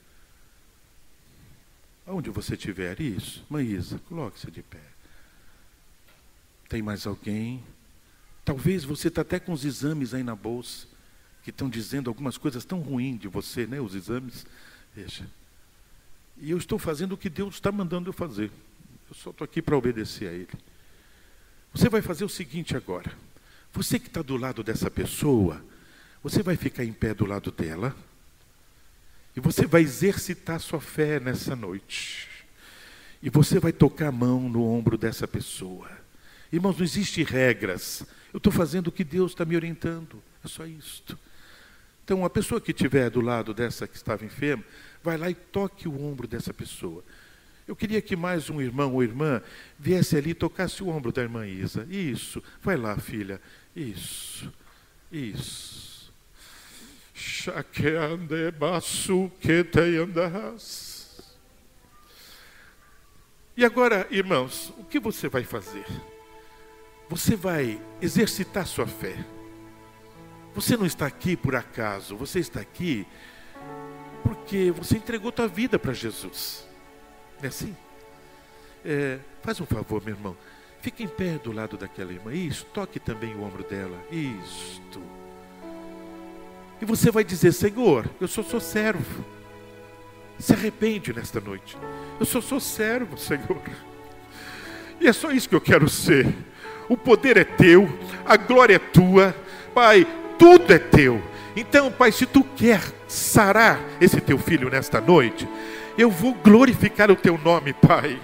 Onde você estiver, isso. Maísa, coloque-se de pé. Tem mais alguém? Talvez você está até com os exames aí na bolsa, que estão dizendo algumas coisas tão ruins de você, né? Os exames. Veja. E eu estou fazendo o que Deus está mandando eu fazer. Eu só estou aqui para obedecer a Ele. Você vai fazer o seguinte agora. Você que está do lado dessa pessoa, você vai ficar em pé do lado dela. E você vai exercitar sua fé nessa noite. E você vai tocar a mão no ombro dessa pessoa. Irmãos, não existe regras. Eu estou fazendo o que Deus está me orientando. É só isto. Então, a pessoa que estiver do lado dessa que estava enferma, vai lá e toque o ombro dessa pessoa. Eu queria que mais um irmão ou irmã viesse ali e tocasse o ombro da irmã Isa. Isso. Vai lá, filha. Isso. Isso. E agora, irmãos, o que você vai fazer? Você vai exercitar sua fé. Você não está aqui por acaso, você está aqui porque você entregou tua vida para Jesus. Não é assim? É, faz um favor, meu irmão. Fique em pé do lado daquela irmã. Isso, toque também o ombro dela. Isto. E você vai dizer: Senhor, eu sou seu servo. Se arrepende nesta noite. Eu sou seu servo, Senhor. E é só isso que eu quero ser. O poder é teu, a glória é tua. Pai, tudo é teu. Então, Pai, se tu quer sarar esse teu filho nesta noite, eu vou glorificar o teu nome, Pai.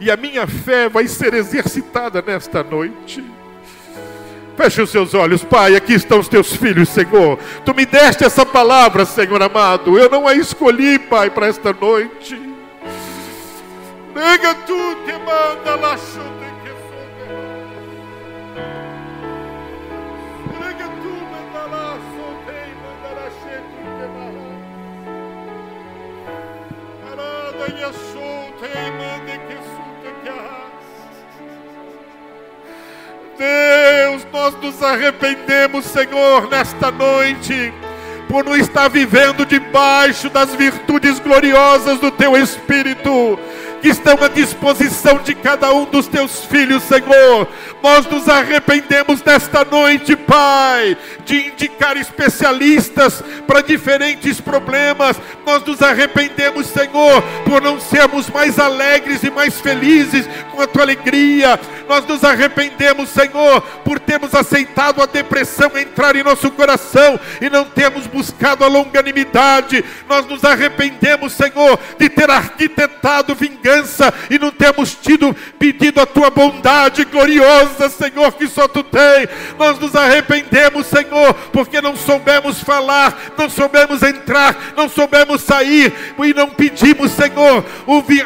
E a minha fé vai ser exercitada nesta noite. Feche os seus olhos, Pai. Aqui estão os teus filhos, Senhor. Tu me deste essa palavra, Senhor amado. Eu não a escolhi, Pai, para esta noite. Nega tu que manda lá que Nega tu manda lá manda lá que Arada e assunte manda que suta que Deus, nós nos arrependemos, Senhor, nesta noite, por não estar vivendo debaixo das virtudes gloriosas do Teu Espírito que estão à disposição de cada um dos teus filhos, Senhor. Nós nos arrependemos nesta noite, Pai, de indicar especialistas para diferentes problemas. Nós nos arrependemos, Senhor, por não sermos mais alegres e mais felizes com a tua alegria. Nós nos arrependemos, Senhor, por termos aceitado a depressão entrar em nosso coração e não termos buscado a longanimidade. Nós nos arrependemos, Senhor, de ter arquitetado vingança vingança e não temos tido pedido a tua bondade gloriosa, Senhor, que só tu tem. Nós nos arrependemos, Senhor, porque não soubemos falar, não soubemos entrar, não soubemos sair e não pedimos, Senhor,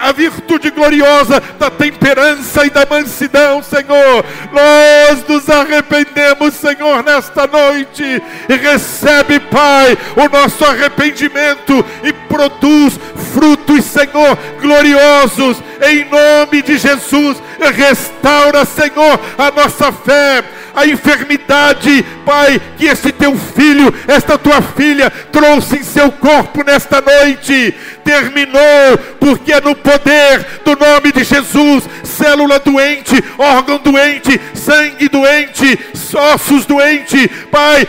a virtude gloriosa da temperança e da mansidão, Senhor. Nós nos arrependemos, Senhor, nesta noite e recebe, Pai, o nosso arrependimento e produz frutos, Senhor, gloriosos Jesus, em nome de Jesus, restaura, Senhor, a nossa fé, a enfermidade, Pai, que esse teu filho, esta tua filha trouxe em seu corpo nesta noite, terminou, porque é no poder do nome de Jesus. Célula doente, órgão doente, sangue doente, ossos doente, Pai,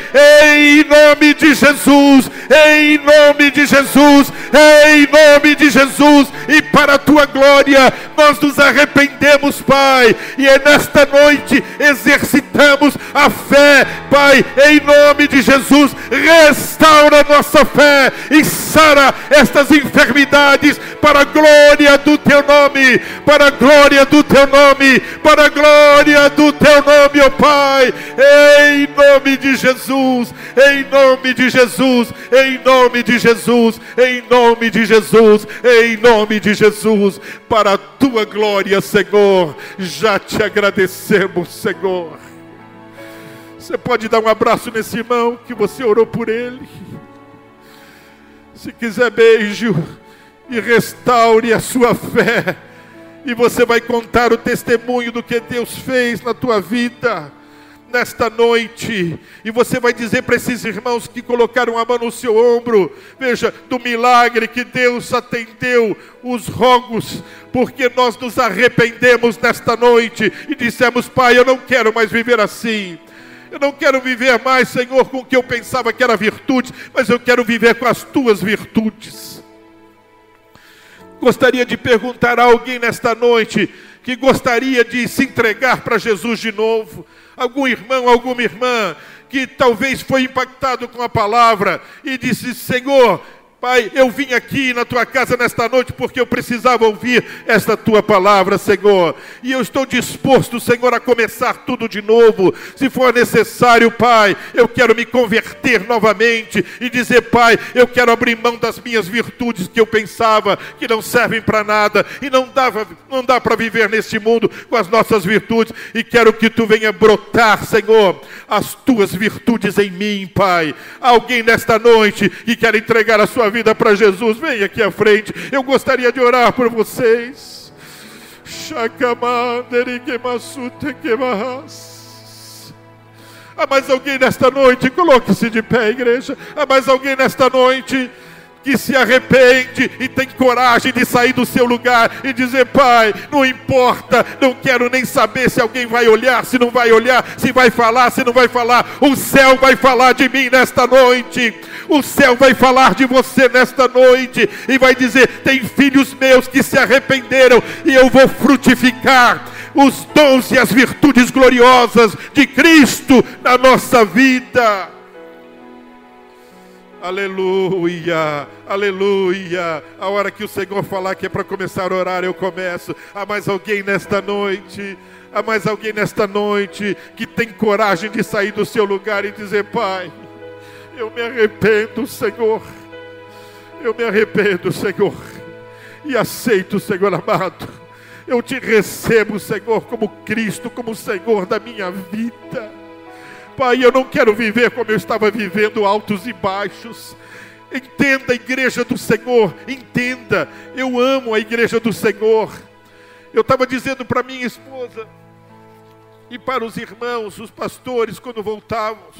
em nome de Jesus, em nome de Jesus, em nome de Jesus, e para a tua glória, nós nos arrependemos, Pai, e é nesta noite exercitamos a fé, Pai, em nome de Jesus, restaura nossa fé e sara estas enfermidades para a glória do teu nome, para a glória do teu nome, para a glória do teu nome, ó oh Pai, em nome de Jesus, em nome de Jesus, em nome de Jesus, em nome de Jesus, em nome de Jesus, para a tua glória, Senhor, já te agradecemos, Senhor. Você pode dar um abraço nesse irmão que você orou por ele. Se quiser beijo e restaure a sua fé. E você vai contar o testemunho do que Deus fez na tua vida nesta noite, e você vai dizer para esses irmãos que colocaram a mão no seu ombro, veja, do milagre que Deus atendeu os rogos, porque nós nos arrependemos nesta noite e dissemos, Pai, eu não quero mais viver assim. Eu não quero viver mais, Senhor, com o que eu pensava que era virtude, mas eu quero viver com as tuas virtudes. Gostaria de perguntar a alguém nesta noite que gostaria de se entregar para Jesus de novo, algum irmão, alguma irmã que talvez foi impactado com a palavra e disse: Senhor, Pai, eu vim aqui na tua casa nesta noite porque eu precisava ouvir esta tua palavra, Senhor. E eu estou disposto, Senhor, a começar tudo de novo. Se for necessário, Pai, eu quero me converter novamente e dizer, Pai, eu quero abrir mão das minhas virtudes que eu pensava que não servem para nada e não dava, não dá para viver neste mundo com as nossas virtudes. E quero que tu venha brotar, Senhor, as tuas virtudes em mim, Pai. Alguém nesta noite que quer entregar a sua vida para Jesus, vem aqui à frente. Eu gostaria de orar por vocês. Há mais alguém nesta noite? Coloque-se de pé, igreja. Há mais alguém nesta noite? Que se arrepende e tem coragem de sair do seu lugar e dizer: Pai, não importa, não quero nem saber se alguém vai olhar, se não vai olhar, se vai falar, se não vai falar. O céu vai falar de mim nesta noite. O céu vai falar de você nesta noite e vai dizer: Tem filhos meus que se arrependeram e eu vou frutificar os dons e as virtudes gloriosas de Cristo na nossa vida. Aleluia, aleluia. A hora que o Senhor falar que é para começar a orar, eu começo. Há mais alguém nesta noite? Há mais alguém nesta noite que tem coragem de sair do seu lugar e dizer: Pai, eu me arrependo, Senhor. Eu me arrependo, Senhor. E aceito, Senhor amado. Eu te recebo, Senhor, como Cristo, como Senhor da minha vida. Pai, eu não quero viver como eu estava vivendo, altos e baixos. Entenda a igreja do Senhor, entenda. Eu amo a igreja do Senhor. Eu estava dizendo para minha esposa e para os irmãos, os pastores, quando voltávamos,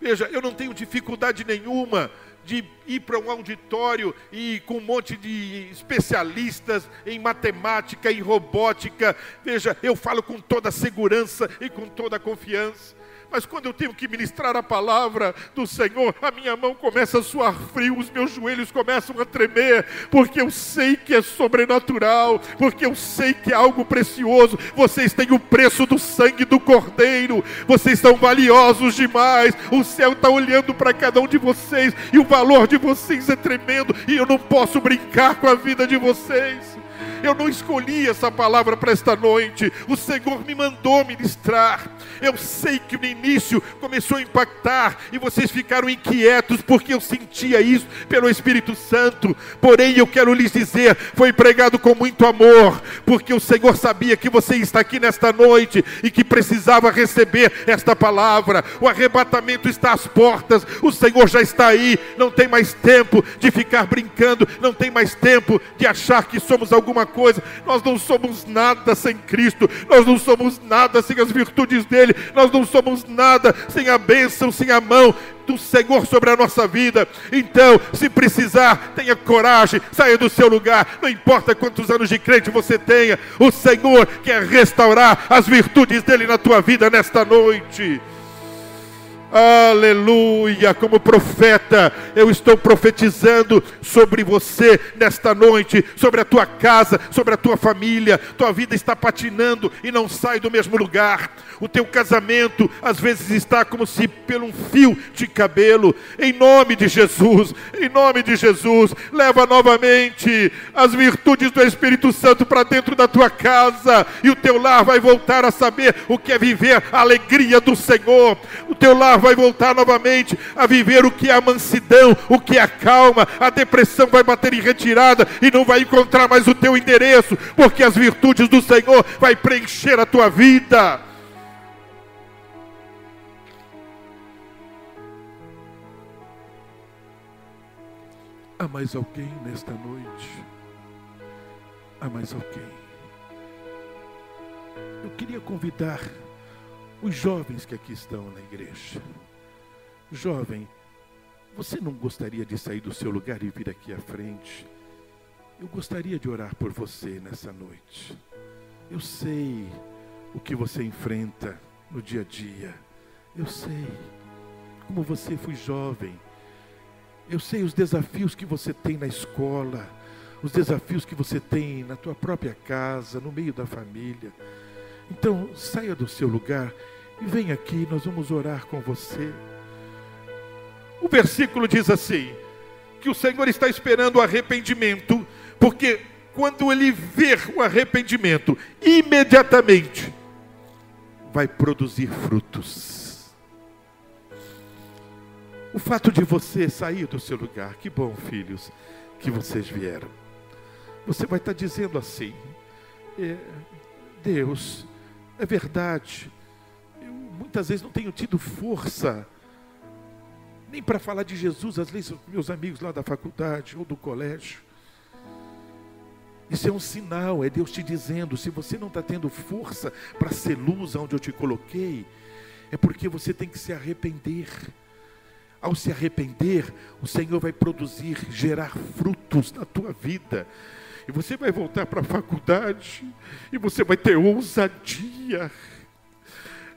veja, eu não tenho dificuldade nenhuma de ir para um auditório e com um monte de especialistas em matemática, em robótica. Veja, eu falo com toda segurança e com toda confiança. Mas quando eu tenho que ministrar a palavra do Senhor, a minha mão começa a suar frio, os meus joelhos começam a tremer, porque eu sei que é sobrenatural, porque eu sei que é algo precioso. Vocês têm o preço do sangue do Cordeiro, vocês são valiosos demais. O céu está olhando para cada um de vocês e o valor de vocês é tremendo, e eu não posso brincar com a vida de vocês. Eu não escolhi essa palavra para esta noite. O Senhor me mandou ministrar. Eu sei que no início começou a impactar e vocês ficaram inquietos porque eu sentia isso pelo Espírito Santo. Porém, eu quero lhes dizer, foi pregado com muito amor, porque o Senhor sabia que você está aqui nesta noite e que precisava receber esta palavra. O arrebatamento está às portas. O Senhor já está aí. Não tem mais tempo de ficar brincando, não tem mais tempo de achar que somos alguma coisa. Nós não somos nada sem Cristo, nós não somos nada sem as virtudes dele, nós não somos nada sem a bênção, sem a mão do Senhor sobre a nossa vida. Então, se precisar, tenha coragem, saia do seu lugar, não importa quantos anos de crente você tenha, o Senhor quer restaurar as virtudes dele na tua vida nesta noite. Aleluia, como profeta, eu estou profetizando sobre você nesta noite, sobre a tua casa, sobre a tua família. Tua vida está patinando e não sai do mesmo lugar. O teu casamento às vezes está como se pelo um fio de cabelo. Em nome de Jesus, em nome de Jesus, leva novamente as virtudes do Espírito Santo para dentro da tua casa e o teu lar vai voltar a saber o que é viver a alegria do Senhor. O teu lar vai voltar novamente a viver o que é a mansidão, o que é a calma, a depressão vai bater em retirada e não vai encontrar mais o teu endereço, porque as virtudes do Senhor vai preencher a tua vida. Há mais alguém nesta noite? Há mais alguém? Eu queria convidar os jovens que aqui estão na igreja. Jovem, você não gostaria de sair do seu lugar e vir aqui à frente? Eu gostaria de orar por você nessa noite. Eu sei o que você enfrenta no dia a dia. Eu sei como você foi jovem. Eu sei os desafios que você tem na escola, os desafios que você tem na tua própria casa, no meio da família. Então, saia do seu lugar e venha aqui, nós vamos orar com você. O versículo diz assim: que o Senhor está esperando o arrependimento, porque quando ele ver o arrependimento, imediatamente vai produzir frutos. O fato de você sair do seu lugar, que bom, filhos, que vocês vieram. Você vai estar dizendo assim: é, Deus, é verdade, eu muitas vezes não tenho tido força nem para falar de Jesus, às vezes, meus amigos lá da faculdade ou do colégio. Isso é um sinal, é Deus te dizendo: se você não está tendo força para ser luz onde eu te coloquei, é porque você tem que se arrepender. Ao se arrepender, o Senhor vai produzir, gerar frutos na tua vida. E você vai voltar para a faculdade, e você vai ter ousadia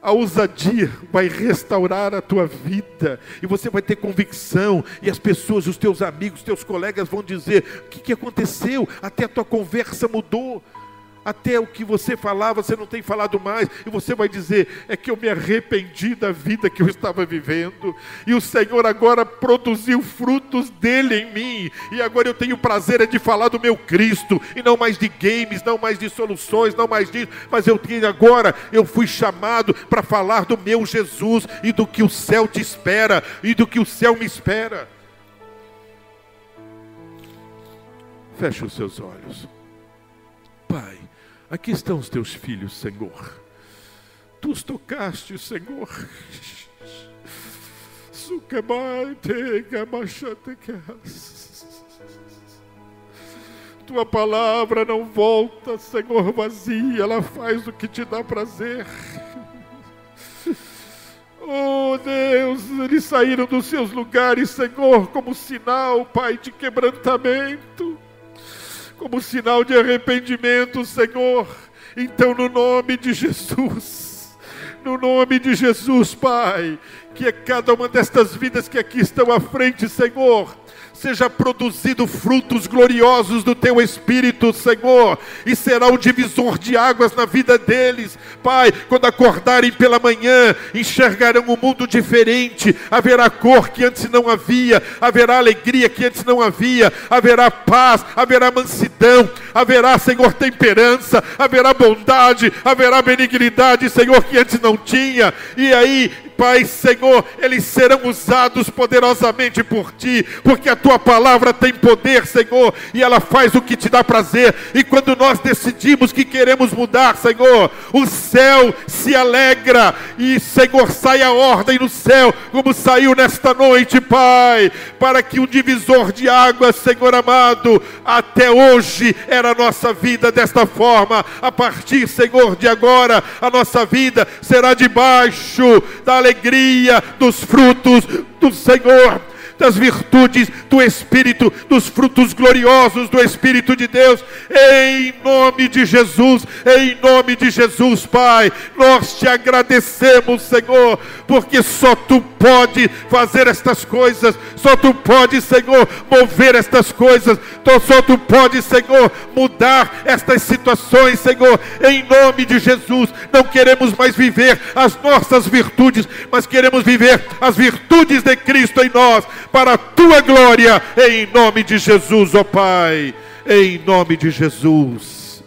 a ousadia vai restaurar a tua vida e você vai ter convicção e as pessoas, os teus amigos, os teus colegas vão dizer: o que, que aconteceu? Até a tua conversa mudou. Até o que você falava, você não tem falado mais, e você vai dizer: é que eu me arrependi da vida que eu estava vivendo, e o Senhor agora produziu frutos dele em mim, e agora eu tenho prazer é de falar do meu Cristo, e não mais de games, não mais de soluções, não mais disso, mas eu tenho agora, eu fui chamado para falar do meu Jesus e do que o céu te espera, e do que o céu me espera. Feche os seus olhos. Pai, Aqui estão os teus filhos, Senhor. Tu os tocaste, Senhor. Tua palavra não volta, Senhor, vazia, ela faz o que te dá prazer. Oh Deus, eles saíram dos seus lugares, Senhor, como sinal, Pai, de quebrantamento como sinal de arrependimento, Senhor. Então, no nome de Jesus, no nome de Jesus, Pai, que é cada uma destas vidas que aqui estão à frente, Senhor, seja produzido frutos gloriosos do teu Espírito, Senhor, e será o divisor de águas na vida deles. Pai, quando acordarem pela manhã, enxergarão um mundo diferente, haverá cor que antes não havia, haverá alegria que antes não havia, haverá paz, haverá mansidão, haverá, Senhor, temperança, haverá bondade, haverá benignidade, Senhor, que antes não tinha, e aí Pai, Senhor, eles serão usados poderosamente por Ti, porque a Tua palavra tem poder, Senhor, e ela faz o que te dá prazer. E quando nós decidimos que queremos mudar, Senhor, o céu se alegra e, Senhor, sai a ordem no céu, como saiu nesta noite, Pai, para que o divisor de águas, Senhor amado, até hoje era a nossa vida desta forma, a partir, Senhor, de agora, a nossa vida será debaixo da alegria dos frutos do Senhor das virtudes do Espírito, dos frutos gloriosos do Espírito de Deus, em nome de Jesus, em nome de Jesus, Pai, nós te agradecemos, Senhor, porque só tu pode fazer estas coisas, só tu pode, Senhor, mover estas coisas, só tu pode, Senhor, mudar estas situações, Senhor, em nome de Jesus. Não queremos mais viver as nossas virtudes, mas queremos viver as virtudes de Cristo em nós para a tua glória, em nome de Jesus, ó Pai, em nome de Jesus.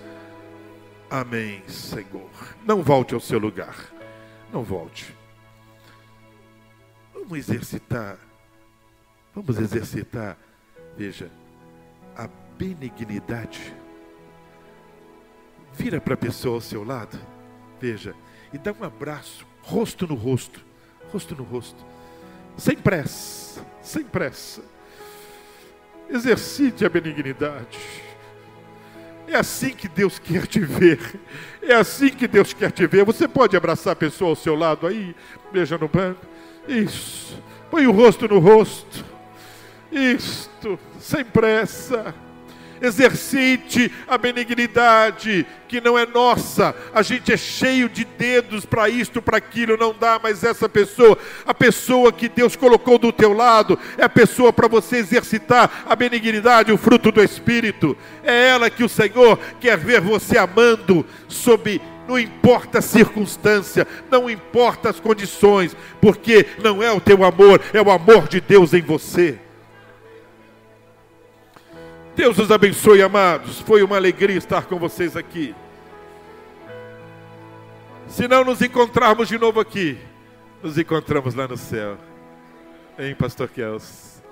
Amém, Senhor. Não volte ao seu lugar, não volte. Vamos exercitar, vamos exercitar, veja, a benignidade. Vira para a pessoa ao seu lado, veja, e dá um abraço, rosto no rosto, rosto no rosto sem pressa, sem pressa. Exercite a benignidade. É assim que Deus quer te ver. É assim que Deus quer te ver. Você pode abraçar a pessoa ao seu lado aí, beija no banco. Isso. Põe o rosto no rosto. Isto, sem pressa exercite a benignidade que não é nossa. A gente é cheio de dedos para isto, para aquilo, não dá, mas essa pessoa, a pessoa que Deus colocou do teu lado, é a pessoa para você exercitar a benignidade, o fruto do Espírito. É ela que o Senhor quer ver você amando sob não importa a circunstância, não importa as condições, porque não é o teu amor, é o amor de Deus em você. Deus os abençoe, amados. Foi uma alegria estar com vocês aqui. Se não nos encontrarmos de novo aqui, nos encontramos lá no céu. Hein, Pastor Kels?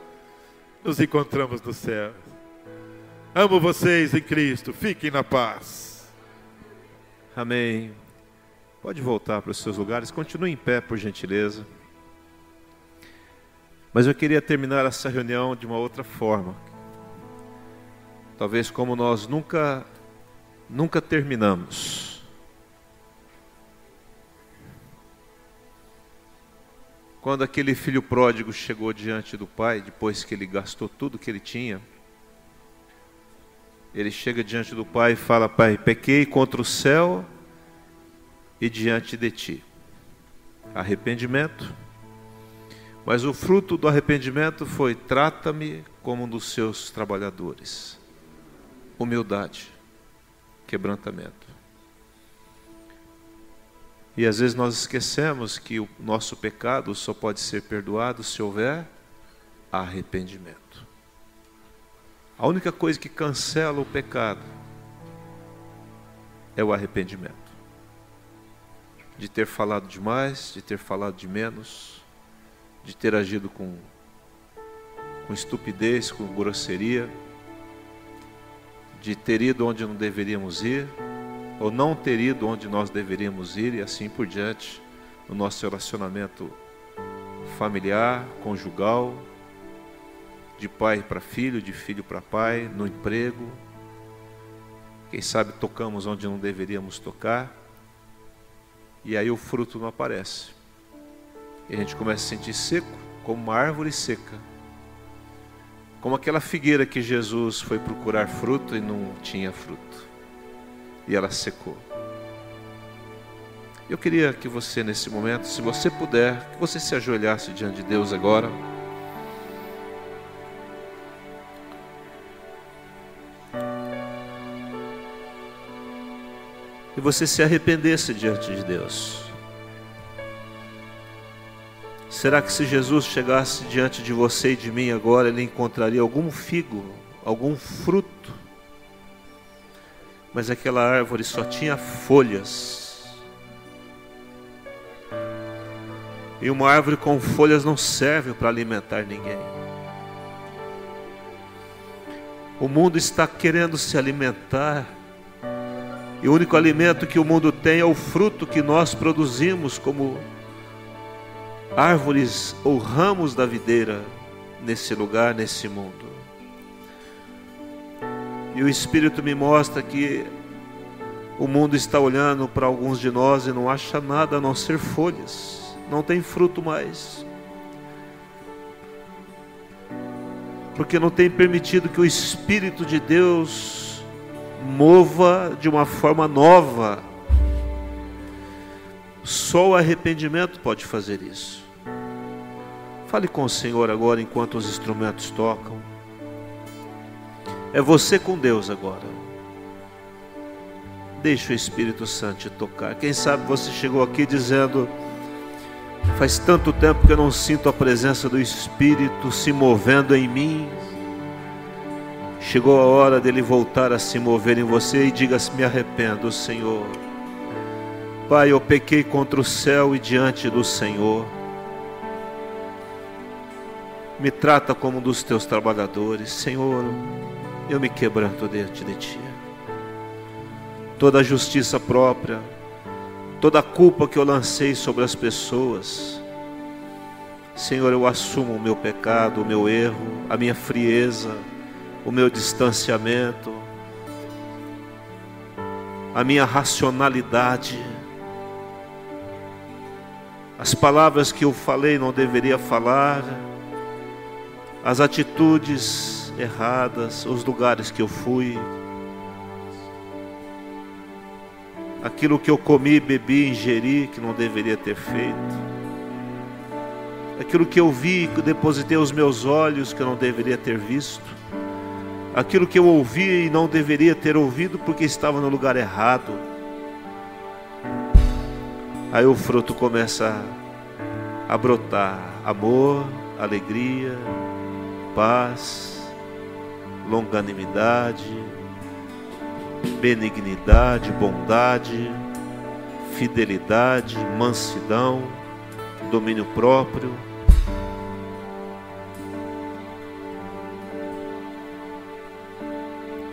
Nos encontramos no céu. Amo vocês em Cristo. Fiquem na paz. Amém. Pode voltar para os seus lugares. Continue em pé, por gentileza. Mas eu queria terminar essa reunião de uma outra forma. Talvez como nós nunca nunca terminamos. Quando aquele filho pródigo chegou diante do pai, depois que ele gastou tudo que ele tinha, ele chega diante do pai e fala: Pai, pequei contra o céu e diante de ti. Arrependimento. Mas o fruto do arrependimento foi: trata-me como um dos seus trabalhadores humildade, quebrantamento. E às vezes nós esquecemos que o nosso pecado só pode ser perdoado se houver arrependimento. A única coisa que cancela o pecado é o arrependimento. De ter falado demais, de ter falado de menos, de ter agido com, com estupidez, com grosseria de ter ido onde não deveríamos ir, ou não ter ido onde nós deveríamos ir, e assim por diante, no nosso relacionamento familiar, conjugal, de pai para filho, de filho para pai, no emprego. Quem sabe tocamos onde não deveríamos tocar, e aí o fruto não aparece. E a gente começa a sentir seco, como uma árvore seca como aquela figueira que Jesus foi procurar fruto e não tinha fruto. E ela secou. Eu queria que você, nesse momento, se você puder, que você se ajoelhasse diante de Deus agora. E você se arrependesse diante de Deus. Será que se Jesus chegasse diante de você e de mim agora, ele encontraria algum figo, algum fruto? Mas aquela árvore só tinha folhas. E uma árvore com folhas não serve para alimentar ninguém. O mundo está querendo se alimentar. E o único alimento que o mundo tem é o fruto que nós produzimos como árvores ou ramos da videira nesse lugar, nesse mundo. E o Espírito me mostra que o mundo está olhando para alguns de nós e não acha nada a não ser folhas, não tem fruto mais. Porque não tem permitido que o Espírito de Deus mova de uma forma nova. Só o arrependimento pode fazer isso. Fale com o Senhor agora enquanto os instrumentos tocam. É você com Deus agora. Deixe o Espírito Santo te tocar. Quem sabe você chegou aqui dizendo: Faz tanto tempo que eu não sinto a presença do Espírito se movendo em mim. Chegou a hora dele voltar a se mover em você e diga: Me arrependo, Senhor. Pai, eu pequei contra o céu e diante do Senhor. Me trata como um dos teus trabalhadores, Senhor eu me quebranto diante de Ti. Toda a justiça própria, toda a culpa que eu lancei sobre as pessoas, Senhor, eu assumo o meu pecado, o meu erro, a minha frieza, o meu distanciamento, a minha racionalidade. As palavras que eu falei não deveria falar, as atitudes erradas, os lugares que eu fui, aquilo que eu comi, bebi, ingeri que não deveria ter feito, aquilo que eu vi, que depositei os meus olhos que eu não deveria ter visto, aquilo que eu ouvi e não deveria ter ouvido porque estava no lugar errado. Aí o fruto começa a brotar: amor, alegria, paz, longanimidade, benignidade, bondade, fidelidade, mansidão, domínio próprio.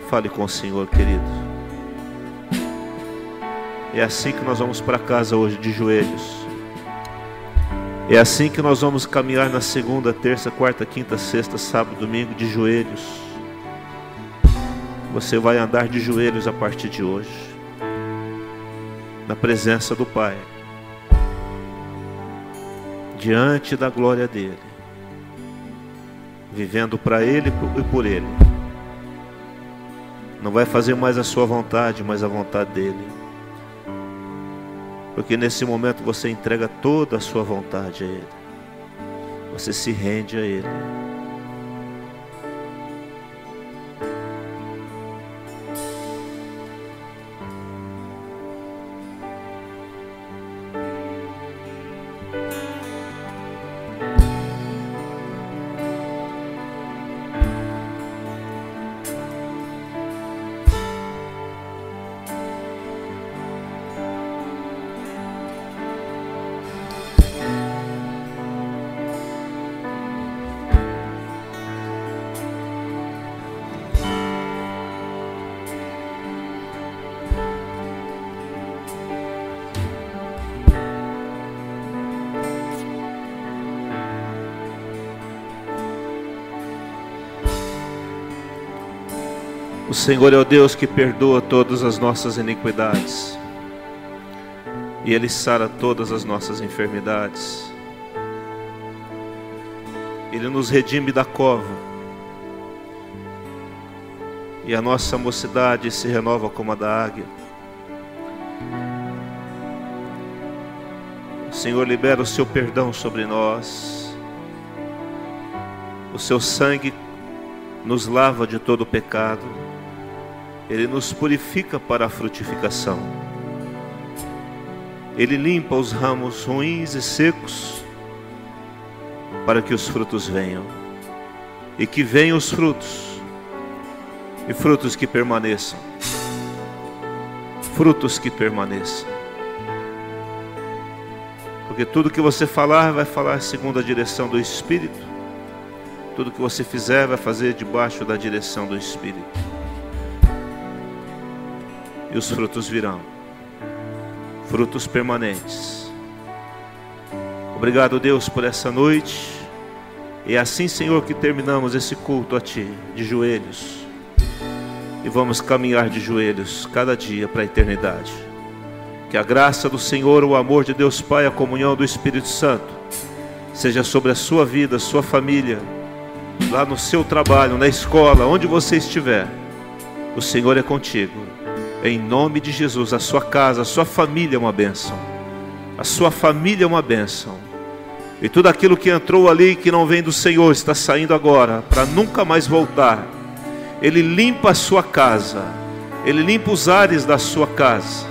Fale com o Senhor, querido. É assim que nós vamos para casa hoje de joelhos. É assim que nós vamos caminhar na segunda, terça, quarta, quinta, sexta, sábado, domingo de joelhos. Você vai andar de joelhos a partir de hoje, na presença do Pai, diante da glória dEle, vivendo para Ele e por Ele. Não vai fazer mais a sua vontade, mas a vontade dEle. Porque nesse momento você entrega toda a sua vontade a Ele. Você se rende a Ele. O Senhor é o Deus que perdoa todas as nossas iniquidades. E Ele sara todas as nossas enfermidades. Ele nos redime da cova. E a nossa mocidade se renova como a da águia. O Senhor libera o seu perdão sobre nós. O seu sangue nos lava de todo pecado. Ele nos purifica para a frutificação. Ele limpa os ramos ruins e secos para que os frutos venham. E que venham os frutos, e frutos que permaneçam. Frutos que permaneçam. Porque tudo que você falar, vai falar segundo a direção do Espírito. Tudo que você fizer, vai fazer debaixo da direção do Espírito. E os frutos virão frutos permanentes. Obrigado, Deus, por essa noite. E é assim, Senhor, que terminamos esse culto a Ti, de joelhos. E vamos caminhar de joelhos cada dia para a eternidade. Que a graça do Senhor, o amor de Deus Pai, a comunhão do Espírito Santo, seja sobre a sua vida, sua família, lá no seu trabalho, na escola, onde você estiver. O Senhor é contigo. Em nome de Jesus, a sua casa, a sua família é uma bênção. A sua família é uma bênção. E tudo aquilo que entrou ali que não vem do Senhor está saindo agora para nunca mais voltar. Ele limpa a sua casa. Ele limpa os ares da sua casa.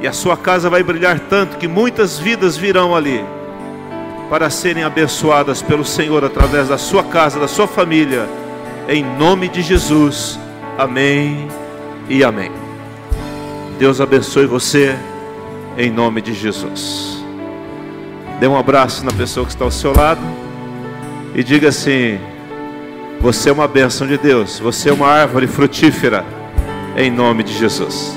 E a sua casa vai brilhar tanto que muitas vidas virão ali para serem abençoadas pelo Senhor através da sua casa, da sua família. Em nome de Jesus. Amém e amém. Deus abençoe você em nome de Jesus. Dê um abraço na pessoa que está ao seu lado e diga assim: Você é uma bênção de Deus, você é uma árvore frutífera em nome de Jesus.